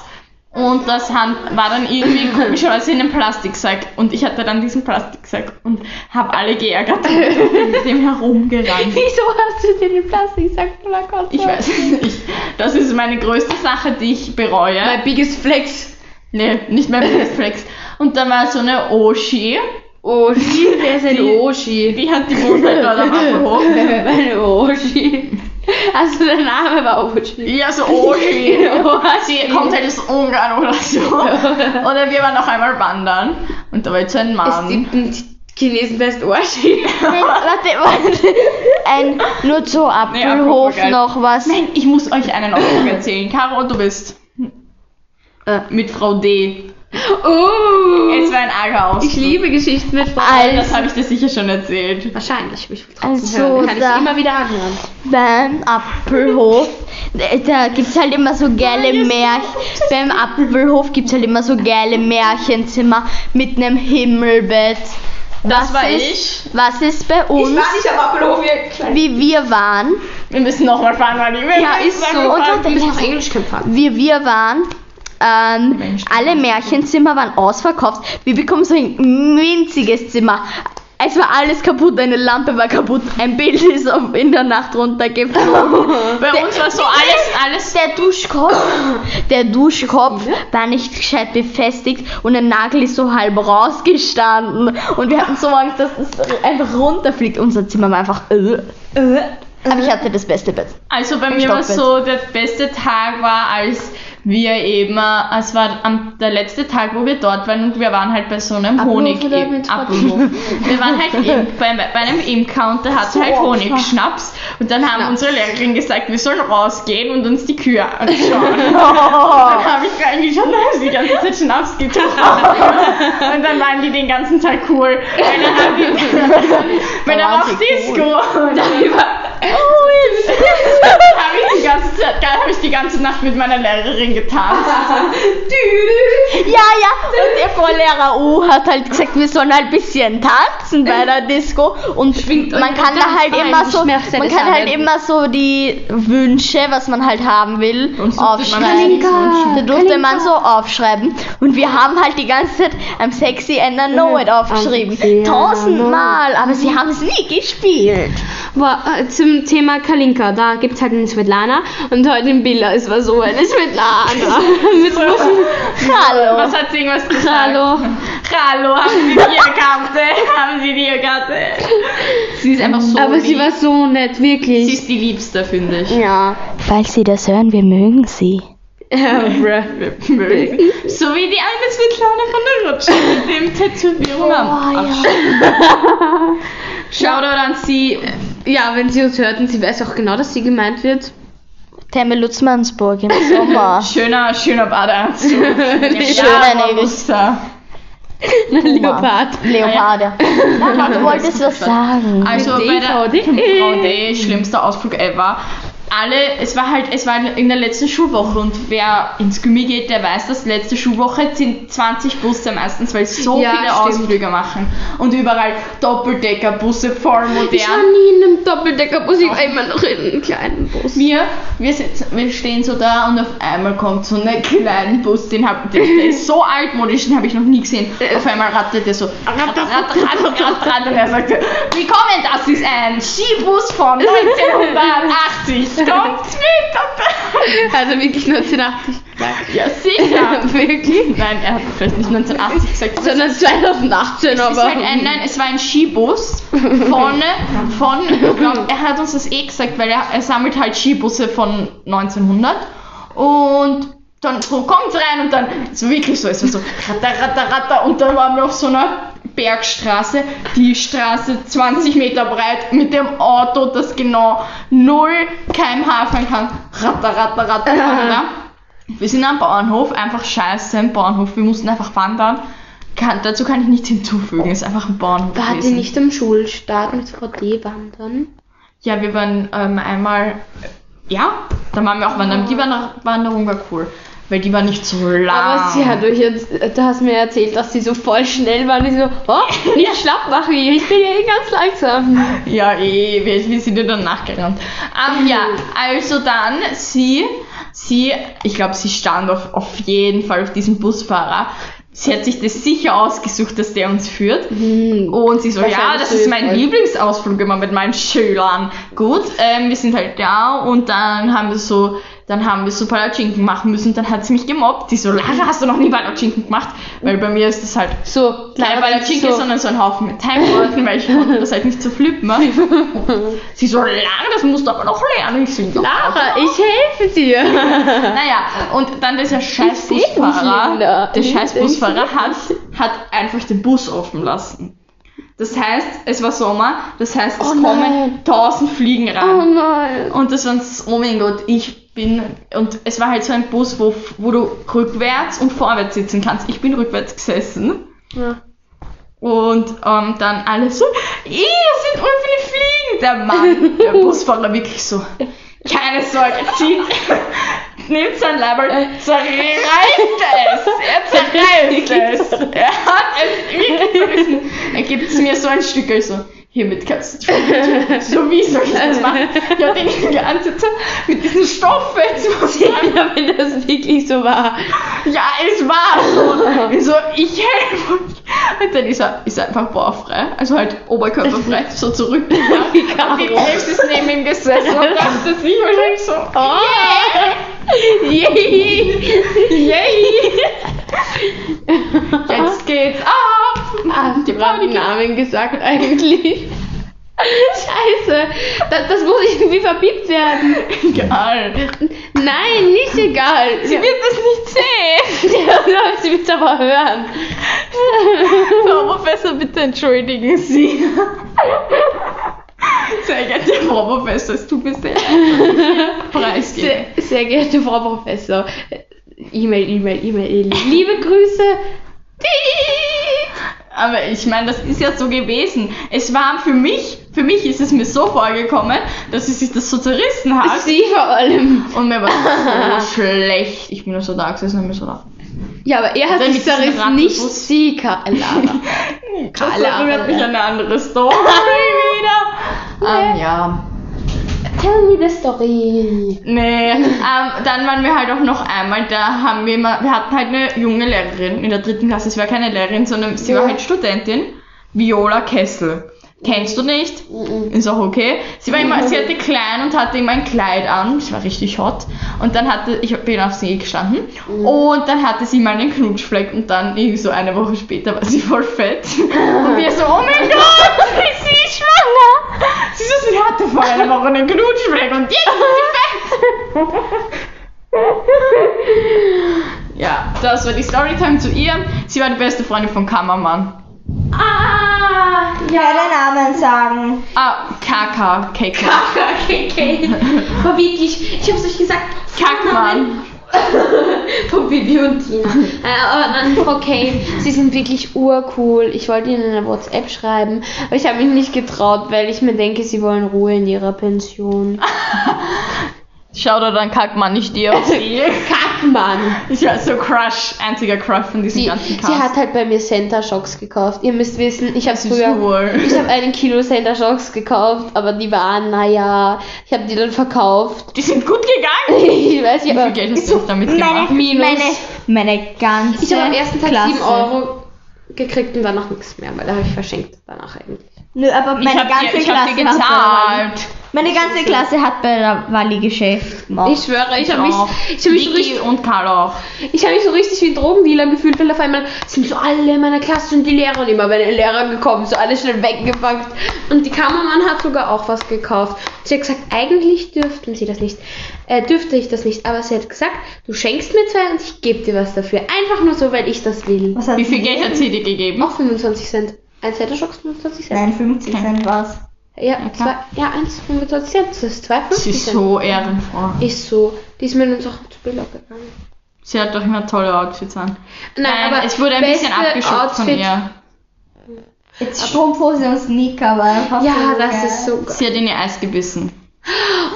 Und das war dann irgendwie komischerweise in einem Plastiksack. Und ich hatte dann diesen Plastiksack und habe alle geärgert und mit dem herumgerannt. Wieso hast du dir den Plastiksack Kotze? Ich weiß es nicht. Das ist meine größte Sache, die ich bereue. My biggest flex. Nee, nicht Biggest Flex. Und da war so eine Oshi, Oshi, wer ist ein Die- Oshi? die hat die halt dort am Apfelhof. Eine Oshi. Also der Name war Oshi. Ja, so Oshi. Sie kommt halt aus Ungarn oder so. Oder wir waren noch einmal wandern. Und da war jetzt so ein Es Mann. gibt ein Chinesenfest Oshi. warte, warte. Ein, nur zu Apfelhof apropos noch was. Nein, ich muss euch einen Ausdruck erzählen. Caro, du bist Äh. mit Frau D. Oh, Es war ein arger Ausdruck. ich liebe Geschichten mit Frau. Als- Das habe ich dir sicher schon erzählt. Wahrscheinlich, ich will Also, trotzdem hören. Kann ich immer wieder anhören. Beim Apfelhof, da- gibt's halt immer so geile Märchen. Beim Apfelhof gibt's halt immer so geile Märchenzimmer mit einem Himmelbett. Das was war ist, ich. Was ist bei uns, nicht am Apfelhof, ihr kleinen. wie wir waren, Wir müssen nochmal fahren, weil die Ja, ist so. Und Und wir wir müssen auf Englisch kämpfen. wie wir waren, ähm, alle Märchenzimmer waren ausverkauft. Wir bekommen so ein winziges Zimmer. Es war alles kaputt, eine Lampe war kaputt, ein Bild ist in der Nacht runtergeflogen. Bei uns war so alles, alles. Der Duschkopf, der Duschkopf war nicht gescheit befestigt und ein Nagel ist so halb rausgestanden. Und wir hatten so Angst, dass es einfach runterfliegt. Unser Zimmer war einfach. Äh, äh. Aber ich hatte das beste Bett. Also bei mir war Stockbett. so, der beste Tag war, als wir eben, äh, es war am, der letzte Tag, wo wir dort waren und wir waren halt bei so einem Honig Apfelhof. Wir waren halt im, bei, bei einem Imker und der hatte halt Honigschnaps und dann haben Schnaps. unsere Lehrerin gesagt, wir sollen rausgehen und uns die Kühe anschauen. Dann habe ich und haben sie die ganze Zeit Schnaps getrunken. Und dann waren die den ganzen Tag cool. Weil dann haben die, weil da war auch Disco. Und dann habe ich die ganze Zeit, habe ich die ganze Nacht mit meiner Lehrerin getanzt. Ja, ja, und der Vorlehrer U hat halt gesagt, wir sollen halt ein bisschen tanzen bei der Disco. Und Schwingt man kann da halt immer so, man kann halt immer so die Wünsche, was man halt haben will, Und so aufschreiben. Da durfte man so aufschreiben. Und wir haben halt die ganze Zeit I'm sexy and I know it aufgeschrieben. Tausendmal, aber sie haben es nie gespielt. Boah, äh, zum Thema Kalinka, da gibt es halt eine Svetlana. Und heute in Billa, es war so eine Svetlana. Mit Hallo. Was hat sie irgendwas gesagt? Hallo. Hallo, haben Sie die Karte? haben Sie die Karte? Sie ist einfach so Aber sie lieb. war so nett, Sie wirklich. ist die Liebste, finde ich. Ja. Falls Sie das hören, wir mögen Sie. Ja, bruh. Wir mögen. So wie die eine Svetlana von der Rutsche mit dem Tätowierung am Oh, Arsch. Shoutout an sie. Ja, wenn sie uns hört und sie weiß auch genau, dass sie gemeint wird. Therme Lutzmannsburg im Sommer. Schöner, schöner Badeanzug. Schöner. Muster. Leopard. Leoparde. Mama, du wolltest was sagen. Also Mit bei der DVD. Frau D, schlimmster Ausflug ever. Alle, es war halt, es war in der letzten Schulwoche und wer ins Gummi geht, der weiß, dass letzte Schulwoche sind 20 Busse meistens, weil so Ja, viele stimmt. Ausflüge machen. Und überall Doppeldeckerbusse, voll Ich war modern. nie in einem Doppeldeckerbus, ich war immer noch in einem kleinen Bus. Wir, wir, sitzen, wir stehen so da und auf einmal kommt so ein kleiner Bus, den hab, der, der ist so altmodisch, den habe ich noch nie gesehen. Auf einmal rattert der so, ratter, ratter, ratter, ratter, ratter, und er sagte, willkommen, das ist ein Skibus von 1980, kommt mit! Also wirklich 1980. Ja, sicher! wirklich? Nein, er hat vielleicht nicht 1980 gesagt, Sondern 2018, es ist aber. halt ein, nein, es war ein Skibus vorne von, ich glaub, er hat uns das eh gesagt, weil er, er sammelt halt Skibusse von 1900 und dann so kommt's rein und dann so wirklich so, es war so ratter, ratter, ratter und dann waren wir auf so einer Bergstraße, die Straße 20 Meter breit mit dem Auto, das genau 0 kmh fahren kann. Ratter, ratter, ratter, ratter. Wir sind am Bauernhof, einfach scheiße im Bauernhof, wir mussten einfach wandern. Kann, dazu kann ich nichts hinzufügen, es ist einfach ein Bauernhof. Ihr gewesen. nicht am Schulstart mit VD wandern? Ja, wir waren ähm, einmal, ja, da waren wir auch wandern. Die Wander Wanderung war cool, weil die war nicht so lang. Aber sie hat euch jetzt, du hast mir erzählt, dass sie so voll schnell waren. Ich so, oh, nicht schlapp machen, ich bin ja eh ganz langsam. Ja, eh, wir, wir sind ja dann nachgerannt. Ähm, ja, also dann sie, sie, ich glaube, sie stand auf, auf jeden Fall auf diesem Busfahrer. Sie hat sich das sicher ausgesucht, dass der uns führt. Und sie so, ja, das ist mein es. Lieblingsausflug immer mit meinen Schülern. Gut, ähm, wir sind halt da und dann haben wir so dann haben wir so Palatschinken machen müssen. Dann hat sie mich gemobbt. Die so, Lara, hast du noch nie Palatschinken gemacht? Weil bei mir ist das halt So, keine Lara, Palatschinke, so. sondern so ein Haufen mit Teigwolken, weil ich konnte das halt nicht so flippen. ne? Sie so, Lara, das musst du aber noch lernen. Ich so. Lara, ich helfe dir. Naja, und dann dieser scheiß. Busfahrer, der scheiß Busfahrer hat, hat einfach den Bus offen lassen. Das heißt, es war Sommer, das heißt, es Oh kommen tausend Fliegen Oh rein. nein. Und das war so, oh mein Gott, ich bin, und es war halt so ein Bus, wo, wo du rückwärts und vorwärts sitzen kannst. Ich bin rückwärts gesessen. Ja. Und ähm, dann alle so, das sind unviele Fliegen. Der Mann, der Busfahrer wirklich so, keine Sorge, zieht, nimmt sein Label, zerreißt es. Er zerreißt es. Er hat es wirklich zerrissen. Er gibt es mir so ein Stück, also, hiermit kannst du So wie soll ich das machen? Ich habe den Zeit mit diesem Stoff jetzt ja, wenn das wirklich so war. ja, es war so. Ich so, ich helfe euch. Und dann ist er, ist er einfach bauchfrei, also halt oberkörperfrei, so zurück. Und die Hälfte ist neben ihm gesessen und dachte sich wahrscheinlich so, Oh. Yay! yay, jetzt geht's ab. Ah, die haben Namen gesagt eigentlich. Scheiße, das, das muss irgendwie verbiebt werden. Egal. Nein, nicht egal. Sie wird das nicht sehen. Ja, sie wird aber hören. Frau Professor, bitte entschuldigen Sie. Sehr geehrter Frau Professor, es tut mir sehr leid. Preisgeben. Sehr, sehr geehrte Frau Professor. E-Mail, E-Mail, E-Mail. Liebe Grüße. Aber ich meine, das ist ja so gewesen. Es war für mich, für mich ist es mir so vorgekommen, dass sie sich das so zerrissen hat. Sie vor allem. Und mir war so schlecht. Ich bin nur so da gesessen und mir so da. Ja, aber er hat Dann sich zerrissen, nicht sie. Das Carla, erinnert mich Carla. an eine andere Story wieder. Ähm, ja. Tell me the story. Nee, ähm, dann waren wir halt auch noch einmal, da haben wir immer, wir hatten halt eine junge Lehrerin in der dritten Klasse, es war keine Lehrerin, sondern sie war Ja. halt Studentin, Viola Kessel. Kennst du nicht? Ist auch okay. Sie war immer, sie hatte klein und hatte immer ein Kleid an. Sie war richtig hot. Und dann hatte, ich bin auf sie gestanden. Und dann hatte sie mal einen Knutschfleck und dann irgendwie so eine Woche später war sie voll fett. Und wir so, oh mein Gott, ist sie schwanger? Sie so, sie hatte vor einer Woche einen Knutschfleck und jetzt ist sie fett. Ja, das war die Storytime zu ihr. Sie war die beste Freundin von Kammermann. Ah, Ja, den Namen sagen. Ah, KK, KK. KK. War wirklich, ich hab's euch gesagt. Kackmann. Von Bibi und Tina. Äh, dann, Frau Kane, Sie sind wirklich urcool. Ich wollte Ihnen eine WhatsApp schreiben, aber ich habe mich nicht getraut, weil ich mir denke, Sie wollen Ruhe in Ihrer Pension. Schau dir dann Kackmann, nicht dir. Kackmann! Ich war so Crush, einziger Crush von diesem Sie, ganzen Cast. sie hat halt bei mir Center Shocks gekauft. Ihr müsst wissen, ich habe ist früher, cool. ich habe einen Kilo Center Shocks gekauft, aber die waren, naja, ich habe die dann verkauft. Die sind gut gegangen. ich weiß nicht, Wie viel Geld hast du damit Meine, gemacht? Minus. meine, meine ganze ich habe am ersten Tag Klasse. 7 Euro gekriegt und danach nichts mehr, weil da habe ich verschenkt danach eigentlich. Nö, aber Ich meine hab ganze ich hab Klasse dir hat bei der Wally- gezahlt. Meine ganze Klasse hat bei der Walli Geschäft gemacht. Ich schwöre, ich habe mich, ich hab mich, so richtig, und Karl auch. ich hab mich so richtig wie ein Drogendealer gefühlt, weil auf einmal sind so alle in meiner Klasse und die Lehrer und immer ein Lehrer gekommen, so alle schnell weggepackt. Und die Kammermann hat sogar auch was gekauft. Sie hat gesagt, eigentlich dürften sie das nicht, äh, dürfte ich das nicht, aber sie hat gesagt, du schenkst mir zwei und ich gebe dir was dafür. Einfach nur so, weil ich das will. Wie viel Geld hat sie dir gegeben? Auch 25 Cent. Ein Zettelschocks 25 Cent. Nein, 50 Cent war's. Ja, Ja, zwei, ja, 1,25 Cent. Das ist 2,50 Sie ist Cent. so ehrenfroh. Ist so. Die ist mit uns auch zu Bilder gegangen. Sie hat doch immer tolle Outfits an. Nein, aber es wurde ein bisschen abgeschockt von ihr. Jetzt Strumpfhose und Sneaker, aber einfach Ja, so das geil. ist so geil. Sie hat in ihr Eis gebissen.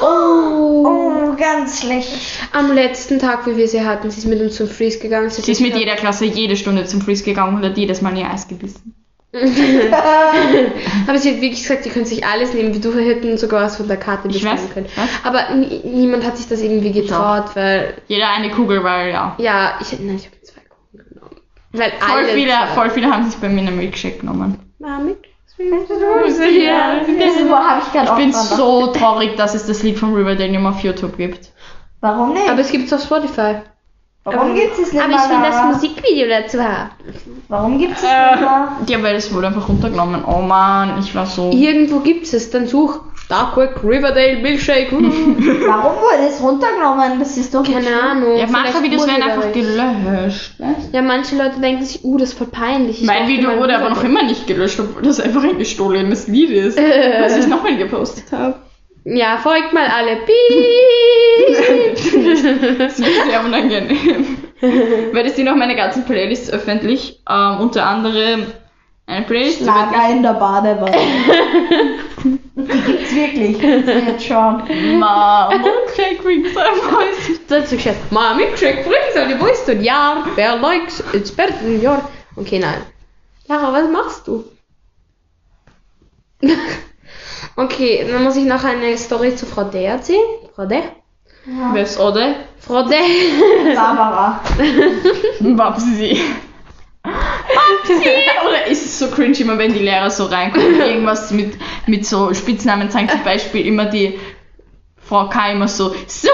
Oh. Oh, ganz schlecht. Am letzten Tag, wie wir sie hatten, sie ist mit uns zum Freeze gegangen. Sie ist mit jeder Klasse jede Stunde zum Freeze gegangen und hat jedes Mal in ihr Eis gebissen. Aber sie hat wirklich gesagt, ihr könnt sich alles nehmen. Wir hätten sogar was von der Karte Ich bestellen weiß, können. was? Aber nie- niemand hat sich das irgendwie getraut, weil, Jeder eine Kugel, weil ja. ja, ich, nein, ich habe zwei Kuchen genommen. Weil Voll alle viele, zwei- voll viele haben sich bei mir einen Milkshake genommen. Mami, Das ist, wo habe ich gerade Ich bin so traurig, dass es das Lied von Riverdale nicht mehr auf YouTube gibt. Warum nicht? Aber es gibt's auf Spotify. Warum gibt es nicht Aber ich will das? Musikvideo dazu haben. Warum gibt es es Äh, nicht mehr? ja, weil es wurde einfach runtergenommen. Oh man, ich war so. Irgendwo gibt's es. Dann such Darkwick Riverdale Milkshake. Warum wurde es runtergenommen? Das ist doch nicht Keine. Ahnung. Ja, manche Videos werden einfach gelöscht. Ne? Ja, manche Leute denken sich, uh, das ist voll peinlich. Ich Mein Video wurde aber noch immer nicht gelöscht, obwohl das einfach ein gestohlenes Lied ist, Äh. was ich nochmal gepostet habe. Ja, folgt mal alle. Piep. Das wird sehr unangenehm. Werde ich dir noch meine ganzen Playlists öffentlich, ähm, unter anderem eine Playlist, die wird Lager in der Badewanne. Die gibt's wirklich. Das ist jetzt schon. Ma, Milkshake Rings voice. Dazu gesagt, Ma, Milkshake brings alle Voice to Jahr. Wer likes, it's better than your. Okay, nein. Lara, was machst du? Okay, dann muss ich noch eine Story zu Frau D erzählen. Frau D? Wer ist Ode? Frau D. Barbara. Babsi. Babsi! Oder ist es so cringe immer, wenn die Lehrer so reinkommen und irgendwas mit, mit so Spitznamen sagen, zum Beispiel immer die Frau K. immer so, Susi!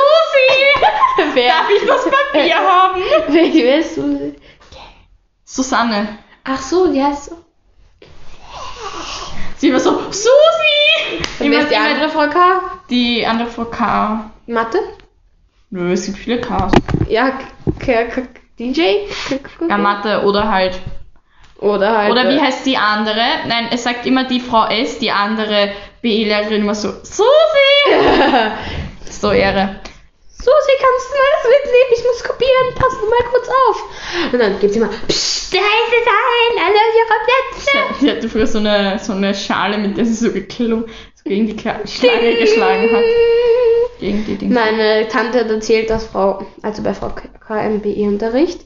Wer? Darf ich das Papier haben? Wer ist du? Susanne. Ach so, die heißt so. Sie immer so, Susi! Und Immer, wer ist die andere Frau K? die andere Frau K. Mathe? Nö, es gibt viele Ks. Ja, K K DJ? K K Ja, Mathe oder halt. Oder halt. Oder wie äh, heißt die andere? Nein, es sagt immer die Frau S, die andere BE-Lehrerin immer so, Susi! so Ehre. Susi, kannst du mal das mitnehmen? Ich muss kopieren. Pass mal kurz auf. Und dann gibt sie immer, Psst, leise sein, alle auf ihre Plätze. Sie hatte früher so eine, so eine Schale, mit der sie so geklungen, so gegen die Kla Schlange geschlagen hat. Gegen die Dinge. Meine Tante hat erzählt, dass Frau, also bei Frau KMBE-Unterricht,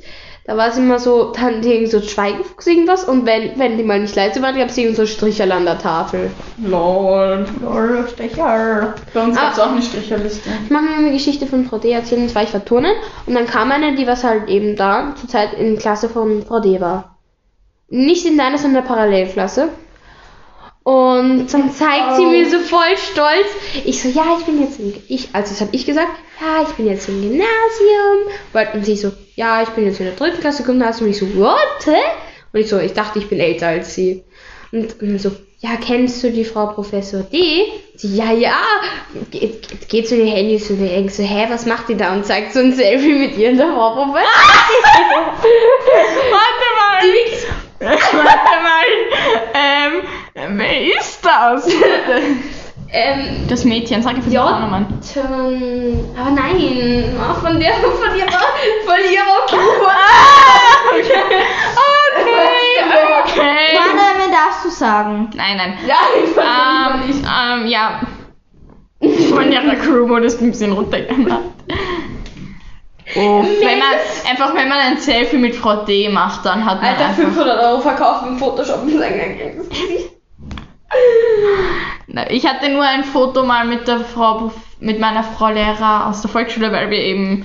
da war es immer so, dann irgend so Schweigefuchs irgendwas und wenn, wenn die mal nicht leise waren, gab es irgend so Stricherl an der Tafel. Lol. Lol, Stecher. Bei uns Ah. gab es auch eine Stricherliste. Ich mag mir eine Geschichte von Frau D erzählen, und zwar ich war turnen und dann kam eine, die was halt eben da zur Zeit in Klasse von Frau D war. Nicht in deiner, sondern in der Parallelklasse. Und dann zeigt sie mir so voll stolz. Ich so, ja, ich bin jetzt im, ich, also das habe ich gesagt, ja, ich bin jetzt im Gymnasium. Und sie so, ja, ich bin jetzt in der dritten Klasse Gymnasium. Und ich so, what? Und ich so, ich dachte, ich bin älter als sie. Und, und so, ja, kennst du die Frau Professor D? Sie, ja, ja. Geht, geht zu den Handys und denkt so, hä, was macht die da? Und zeigt so ein Selfie mit ihr und der Frau Professor. Warte mal! Warte mal! Ähm, wer ist das? ähm, Das Mädchen, sag einfach den Namen. Aber nein, oh, von der, von ihrer, von ihrer Kuh. Ah, okay. Okay, okay. Mann, mir darfst du sagen. Nein, nein. Ja, ich fand Ähm, ähm, ja. Von ihrer Crew wurde es ein bisschen runtergemacht. Oh, wenn man, einfach wenn man ein Selfie mit Frau D macht, dann hat man Alter, einfach... 500 Euro verkauft im Photoshop und sein ganzes Gesicht. Ich hatte nur ein Foto mal mit der Frau, mit meiner Frau Lehrer aus der Volksschule, weil wir eben,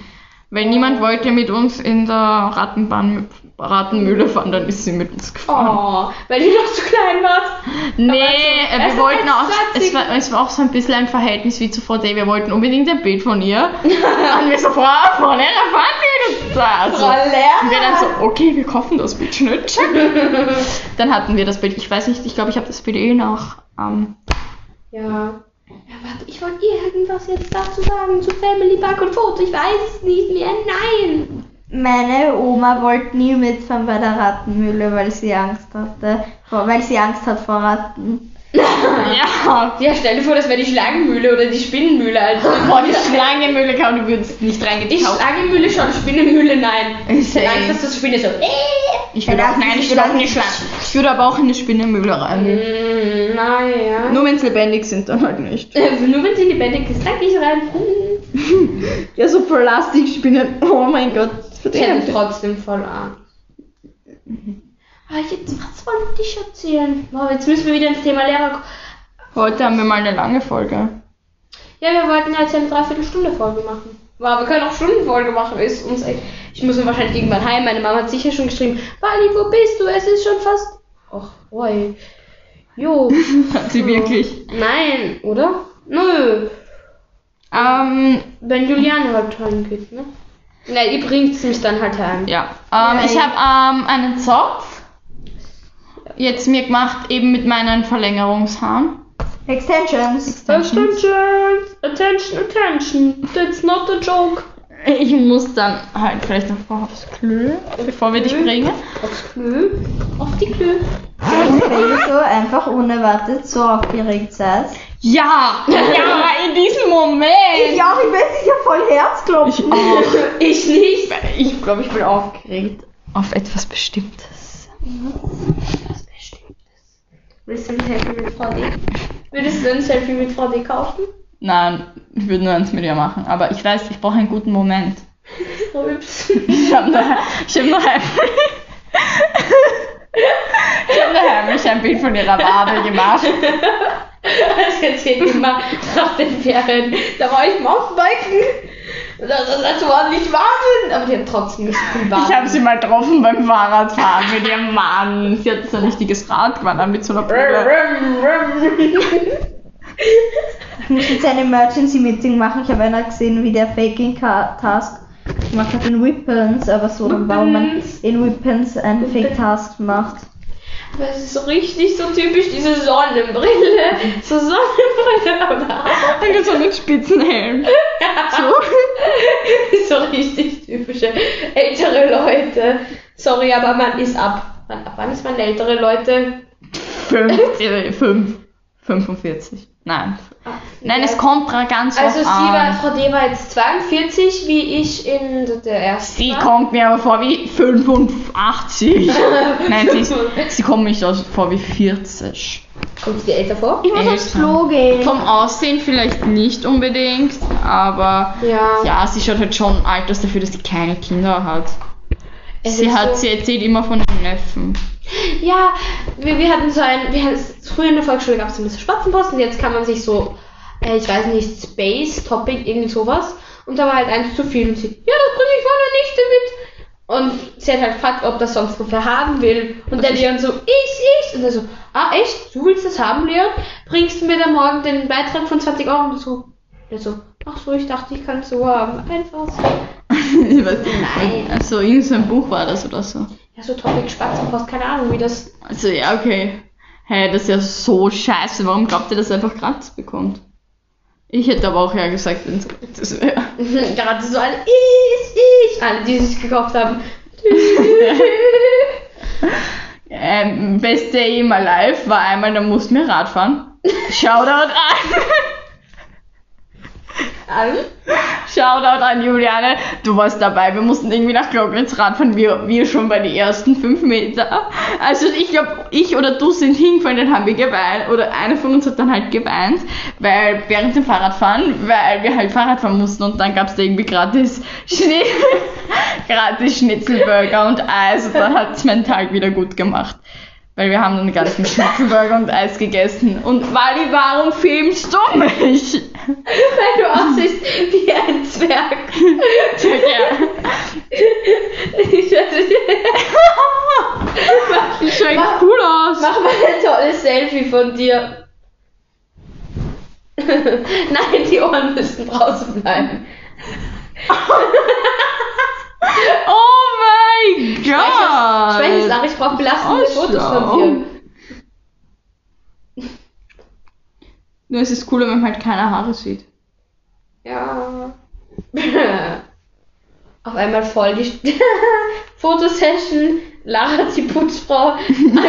weil niemand wollte mit uns in der Rattenbahn, Rattenmühle fahren, dann ist sie mit uns gefahren. Oh, weil du noch zu klein warst. Nee, so, äh, wir wollten auch, 1,20. es war, es war auch so ein bisschen ein Verhältnis wie zu Frau. Wir wollten unbedingt ein Bild von ihr. und wir so, Frau, Frau Lehrer, fahren mit uns da. Also, Frau Lehrer. Und wir dann so, okay, wir kaufen das Bild schnell. dann hatten wir das Bild. Ich weiß nicht, ich glaube, ich habe das Bild eh noch. Ähm, Ja. Ja, warte, ich wollte irgendwas jetzt dazu sagen zu Family Bug und Foto. Ich weiß es nicht mehr. Nein. Meine Oma wollte nie mitfahren bei der Rattenmühle, weil sie Angst hatte. Vor, weil sie Angst hat vor Ratten. ja, Ja, stell dir vor, das wäre die Schlangenmühle oder die Spinnenmühle. Also, Boah, die Schlangenmühle kann du würdest nicht die reingetaucht. Schlangenmühle schon, Spinnenmühle nein. Ich habe Angst, dass das Spinne so. Ich würde auch, nein, ich würde auch Schlange. Ich würde aber auch in eine Spinnenmühle rein. Mm, naja. Nur wenn sie lebendig sind, dann halt nicht. Äh, Nur wenn sie lebendig ist, dann gehe ich rein. Ja, so Plastikspinnen. Oh mein Gott. Ich hätte trotzdem voll Angst. Ah, jetzt, was wollte ich erzählen? Wow, jetzt müssen wir wieder ins Thema Lehrer kommen. Heute haben wir mal eine lange Folge. Ja, wir wollten jetzt eine Dreiviertelstunde Folge machen. Wow, wir können auch Stundenfolge machen. Ist uns echt. Ich muss mir wahrscheinlich irgendwann heim. Meine Mama hat sicher schon geschrieben, Wally, wo bist du? Es ist schon fast. Och, boy. Jo. Hat sie wirklich. Nein, oder? Nö. Ähm, Wenn Juliane halt heim geht, ne? Nein, ihr bringt mich dann halt heim. ja. Ähm, Ja, ich ja. habe ähm, einen Zopf. Jetzt mir gemacht, eben mit meinen Verlängerungshaaren. Extensions. Attention, attention, attention. That's not a joke. Ich muss dann halt vielleicht noch vorher aufs Klö, bevor wir dich bringen. Aufs Klö. Auf die Klö. Wenn so einfach unerwartet so aufgeregt seid. Ja, ja, in diesem Moment. Ja, ich weiß, ich ja voll Herzklopfen. Ich auch. Ich nicht. Ich glaube, ich bin aufgeregt. Auf etwas Bestimmtes. Was Bestimmtes. Willst du ein Selfie mit Frau D? Würdest du ein Selfie mit Frau D kaufen? Nein, ich würde nur eins mit ihr machen. Aber ich weiß, ich brauche einen guten Moment. Ups. Ich habe noch, ich hab heimlich. Ich habe noch heimlich ein Bild von ihrer Wabe gemacht. Das erzählt immer nach den Ferien. Da war ich Mountainbiken. Das, war nicht Wahnsinn. Aber die hat trotzdem Wahnsinn. Ich habe sie mal getroffen beim Fahrradfahren mit ihrem Mann. Sie hat so ein richtiges Rad gefahren mit so einer Brille. Ich muss jetzt ein Emergency Meeting machen. Ich habe einer gesehen, wie der Faking Task gemacht hat in Weapons, aber so, warum man in Weapons einen Fake Task macht. Aber es ist so richtig so typisch diese Sonnenbrille. So Sonnenbrille am Arm. Und so mit Spitzenhelm. so richtig typische ältere Leute. Sorry, aber man ist ab. Wann, ab wann ist man ältere Leute? 50, 5, 45. Nein. Nein, es kommt ganz Also sie drauf war, an. Frau D war jetzt 42, wie ich in der ersten Sie war. kommt mir aber vor wie 85. Nein, sie, ist, sie kommt mir so vor wie 40. Kommt sie dir älter vor? Ich muss aufs. Klo gehen. Vom Aussehen vielleicht nicht unbedingt, aber Ja. ja, sie schaut halt schon alt aus dafür, dass sie keine Kinder hat. Es sie hat, so- sie erzählt immer von ihren Neffen. Ja, wir, wir hatten so ein, wir hatten, früher in der Volksschule gab es immer so Spatzenposten, jetzt kann man sich so, äh, ich weiß nicht, Space, Topic, irgend sowas. Und da war halt eins zu viel und sie, ja, das bringe ich meiner Nichte mit. Und sie hat halt gefragt, ob das sonst wer haben will. Und der Leon so, ich, ich. Und er so, ah, echt? Du willst das haben, Leon? Bringst du mir dann morgen den Beitrag von 20 Euro? Und so, der so, ach so, ich dachte, ich kann es so haben. Einfach so. ich weiß nicht. Nein. Also irgend so ein Buch war das oder so. Ja, so Topic Spatzenpost, keine Ahnung, wie das Also ja, okay. Hey, das ist ja so scheiße. Warum glaubt ihr, dass er einfach gratis bekommt? Ich hätte aber auch ja gesagt, wenn es gratis wäre. Gerade so alle, ich, ich, alle, die sich gekauft haben. Ähm, best Day in my life war einmal, da mussten wir Radfahren. Shoutout an. Alle? Shoutout an Juliane. Du warst dabei. Wir mussten irgendwie nach Glognitz Radfahren. Wir, wir schon bei den ersten fünf Meter. Also ich glaube, ich oder du sind hingefallen, dann haben wir geweint. Oder einer von uns hat dann halt geweint, weil während dem Fahrradfahren, weil wir halt Fahrrad fahren mussten und dann gab es da irgendwie gratis, Schni gratis Schnitzelburger und Eis und dann hat es meinen Tag wieder gut gemacht. Weil wir haben dann den ganzen Schnitzelburger und Eis gegessen. Und Wally, warum filmst du mich? Weil du aussiehst wie ein Zwerg. Ja. Ich nicht. Ich schau Mach- cool aus. Mach mal ein tolles Selfie von dir. Nein, die Ohren müssen draußen bleiben. Gott. Schwäches nach, ich brauche belastende Oh, Fotos von dir. Nur es ist cooler, wenn man halt keine Haare sieht. Ja. Auf einmal voll die Fotosession. Lara, die Putzfrau,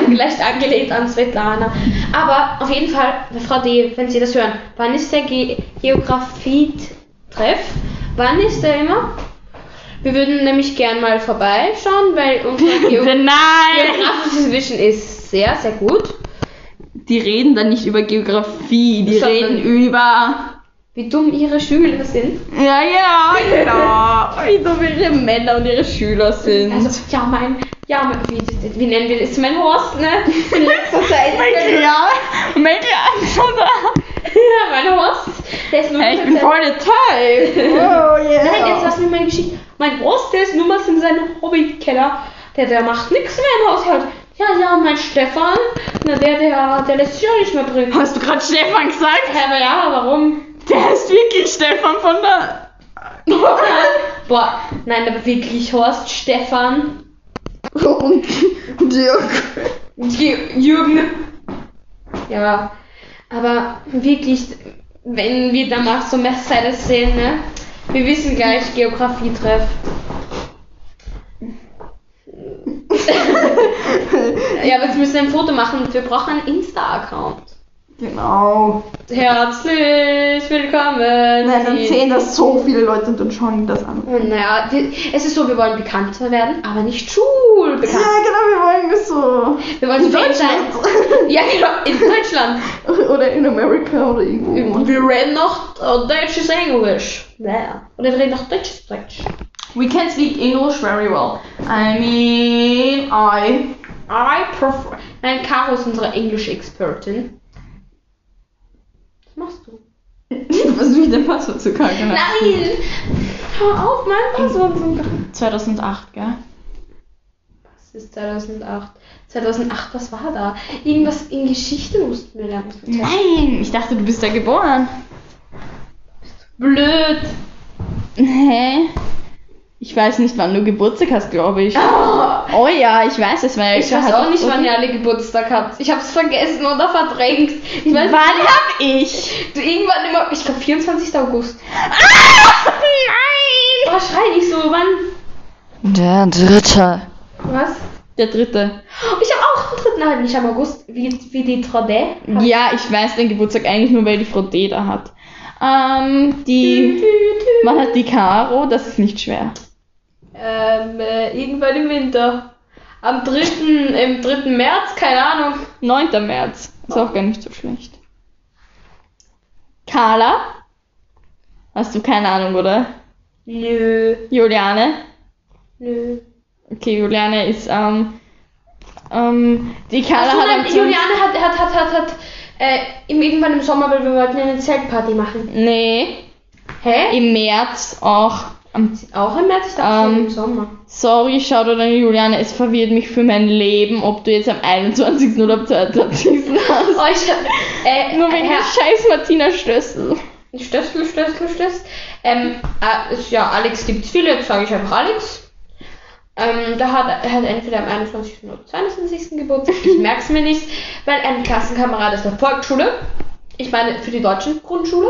leicht angelehnt an Svetlana. Aber auf jeden Fall, Frau D., wenn Sie das hören, wann ist der Ge Geografie-Treff? Wann ist der immer? Wir würden nämlich gern mal vorbeischauen, weil unser Geo Nein! geografisches Wissen ist sehr, sehr gut. Die reden dann nicht über Geografie, die Sondern- reden über. Wie dumm ihre Schüler sind. Ja, ja, genau. Wie dumm ihre Männer und ihre Schüler sind. Also, ja, mein, ja, mein, wie, wie nennen wir das? Mein Horst, ne? In letzter Zeit. ja, mein Kleines, oder? ja, mein Horst. Der ist Hey, ich bin voll der Type. Oh yeah. Nein, jetzt lass mich meine Geschichte. Mein Horst, der ist nur mal in seinem Hobbykeller. Der, der macht nichts mehr im Haushalt. Ja, ja, mein Stefan, na, der, der, der lässt sich auch nicht mehr bringen. Hast du gerade Stefan gesagt? Ja, aber ja, warum? Der ist wirklich Stefan von der. Boah, nein, aber wirklich Horst, Stefan, Und Dirk. Jürgen. Ja, aber wirklich, wenn wir dann mal so Mercedes sehen, ne? Wir wissen gleich Geografietreff. ja, aber jetzt müssen wir ein Foto machen und wir brauchen einen Insta-Account. Genau. Herzlich willkommen. Nein, dann sehen das so viele Leute und dann schauen die das an. Naja, es ist so, wir wollen bekannter werden, aber nicht Ja, schulbekannt. genau, wir wollen das so. Wir wollen In fame sein. Deutschland. Ja, genau, in Deutschland. Oder in Amerika oder irgendwo. Wir reden noch deutsches Englisch. Ja. Oder wir reden noch deutsches Deutsch. We can speak English very well. I mean, I. I prefer. Nein, Caro ist unsere Englisch-Expertin. Was machst du? Was will ich denn Passwort zu kacken? Nein! Hör auf, mein Passwort zu 2008, gell? Das ist 2008. 2008, was war da? Irgendwas in Geschichte mussten wir lernen. Nein, ich dachte, du bist da geboren. Blöd. Hä? Ich weiß nicht, wann du Geburtstag hast, glaube ich. Oh, Oh ja, ich weiß es, weil ich weiß auch nicht, wann ihr alle Geburtstag habt. Ich hab's vergessen oder verdrängt. Ich weiß Wann hab ich? Du irgendwann immer, ich glaube 24. August. Ah, nein! Oh, schrei nicht so, wann? Der dritte. Was? Der dritte. Oh, ich habe auch den dritten halt nicht am August, wie, wie die Trode. Ja, ich weiß den Geburtstag eigentlich nur, weil die Frau D da hat. Ähm, die. Wann hat die Caro? Das ist nicht schwer. Ähm, äh, irgendwann im Winter. Am 3. im 3. März, keine Ahnung. 9. März. Ist auch gar nicht so schlecht. Carla? Hast du keine Ahnung, oder? Nö, Juliane? nö. Okay, Juliane ist, ähm, ähm, die Carla Achso, hat nein, 20 Juliane hat, hat, hat, hat, hat, äh, im, irgendwann im Sommer, weil wir wollten eine Zeltparty machen. Nee, Hä? im März auch. Am, Auch im März? Ich dachte schon Ähm, im Sommer. sorry, schau dir an Juliane, es verwirrt mich für mein Leben, ob du jetzt am 21. oder am 22. hast. Oh, ich hab, äh, Nur wegen Herr, der scheiß Martina Stössel. Stößel, Stößel, Stößel. Ähm, äh, ja, Alex gibt's viele, jetzt sage ich einfach Alex. Ähm, da hat er hat entweder am 21. oder 22. Geburtstag, ich merk's mir nicht, weil ein Klassenkamerad ist der Volksschule, ich meine für die deutschen Grundschule,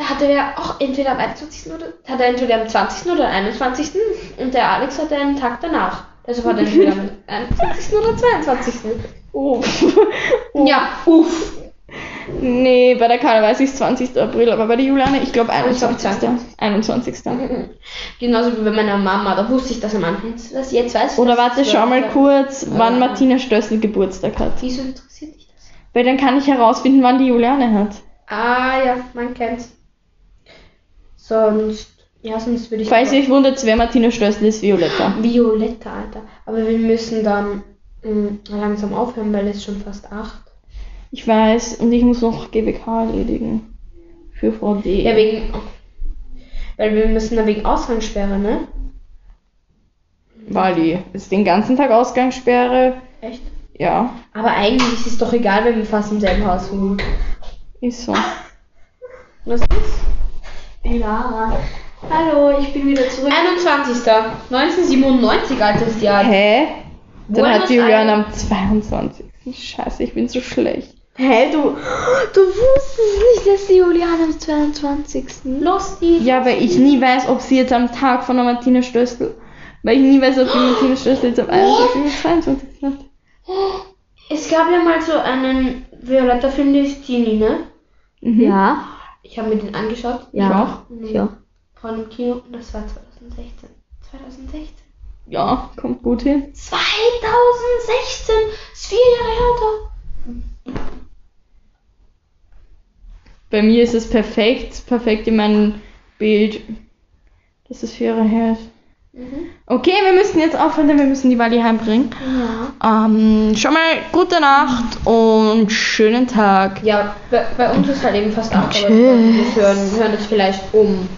da hatte er auch entweder am 21. oder, hat er entweder am 20. oder 21. und der Alex hatte einen Tag danach. Deshalb hat er entweder am 21. oder 22. Uff. Ja, uff. Nee, bei der Carla weiß ich 20. April, aber bei der Juliane, ich glaube 21. 21. 21. Genauso wie bei meiner Mama, da wusste ich das am Anfang. Das jetzt weiß ich Oder warte, schau mal kurz, wann Ja. Martina Stössel Geburtstag hat. Wieso interessiert dich das? Weil dann kann ich herausfinden, wann die Juliane hat. Ah ja, man kennt's. Sonst, ja, sonst würde ich. Falls ihr euch wundert, wer Martina Stössel ist, Violetta. Violetta, Alter. Aber wir müssen dann mh, langsam aufhören, weil es schon fast acht. Ich weiß, und ich muss noch GWK erledigen. Für Frau D. Ja, wegen. Weil wir müssen dann wegen Ausgangssperre, ne? Wally. Ist den ganzen Tag Ausgangssperre. Echt? Ja, Aber eigentlich ist es doch egal, wenn wir fast im selben Haus wohnen. ist so. Was ist? Ja. Hallo, ich bin wieder zurück. 21. 1997, altes Jahr. Hä? Dann Buenos hat die Juliane Aires. am 22. Scheiße, ich bin so schlecht. Hä, du, du wusstest nicht, dass die Juliane am 22. Los, die. Ja, weil ich nie weiß, ob sie jetzt am Tag von der Martina Stössel. Weil ich nie weiß, ob die Martina Stössel jetzt am 21. oder 22. hat. Es gab ja mal so einen Violetta-Film, der ist Teenie, ne? Mhm. Ja, Ich habe mir den angeschaut. ja, Mhm. ja. Von dem Kino und das war 2016. 2016. Ja, kommt gut hin. 2016! Ist vier Jahre her. Bei mir ist es perfekt, perfekt in meinem Bild, dass es vier Jahre her ist. Okay, wir müssen jetzt aufhören, denn wir müssen die Wally heimbringen. Ja. Ähm, schon mal gute Nacht und schönen Tag. Ja, bei, bei uns ist halt eben fast acht, aber wir hören, wir hören das vielleicht um.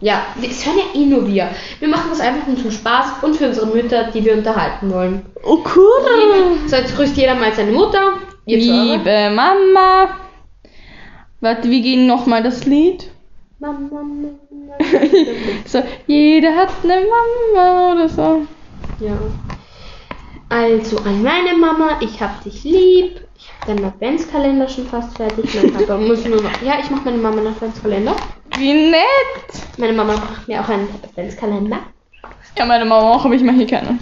Ja, es hören ja eh nur wir. Wir machen das einfach nur zum Spaß und für unsere Mütter, die wir unterhalten wollen. Oh cool. So, jetzt grüßt jeder mal seine Mutter. Liebe Mama, Warte, wie ging nochmal das Lied? Mama, Mama. So, jeder hat eine Mama oder so. Ja. Also an meine Mama, ich hab dich lieb. Ich hab deinen Adventskalender schon fast fertig. Mein Papa muss nur noch. Ja, ich mach meine Mama einen Adventskalender. Wie nett! Meine Mama macht mir auch einen Adventskalender. Ja, meine Mama auch, aber ich mache hier keinen.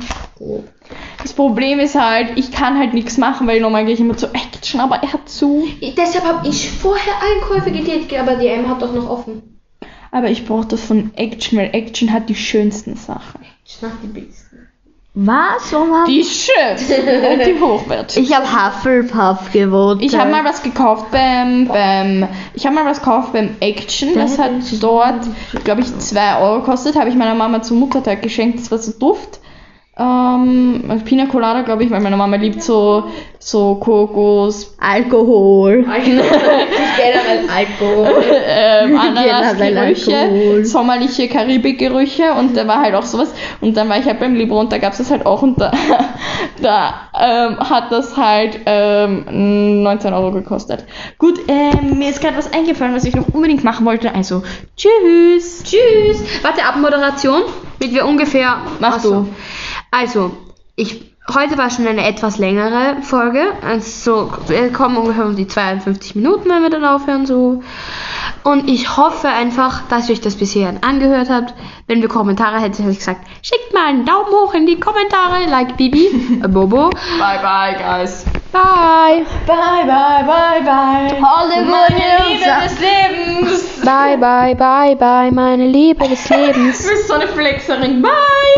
Das Problem ist halt, ich kann halt nichts machen, weil normal gehe ich immer zur Action, aber er hat zu. Deshalb habe ich vorher Einkäufe getätigt, aber die M hat doch noch offen. Aber ich brauche das von Action, weil Action hat die schönsten Sachen. Nach die besten. Was? Warum Die schönsten und die hochwertigsten. ich habe Hufflepuff gewohnt. Ich habe mal was gekauft beim, beim ich habe mal was gekauft beim Action. Das hat dort, glaube ich, 2 Euro gekostet. Habe ich meiner Mama zum Muttertag geschenkt. Das war so Duft. Ähm, Pina Colada, glaube ich, weil meine Mama liebt so, so Kokos, Alkohol. Generell Alkohol. ähm, Ananasgerüche, sommerliche Karibikgerüche und da war halt auch sowas. Und dann war ich halt beim Libro und da gab es das halt auch und da, da ähm, hat das halt ähm, 19 Euro gekostet. Gut, ähm, mir ist gerade was eingefallen, was ich noch unbedingt machen wollte. Also, tschüss. Tschüss. Warte, Abmoderation, damit wir ungefähr. Mach Ach so. du. Also, ich. Heute war schon eine etwas längere Folge. Also, wir kommen ungefähr um die 52 Minuten, wenn wir dann aufhören, so. Und ich hoffe einfach, dass ihr euch das bis hierhin angehört habt. Wenn wir Kommentare hätten, hätte ich gesagt, schickt mal einen Daumen hoch in die Kommentare, like Bibi, äh, Bobo. Bye, bye, guys. Bye. Bye, bye, bye, bye. Hollywood Meine Liebe des Lebens. Bye, bye, bye, bye, meine Liebe des Lebens. Du bist so eine Flexerin. Bye.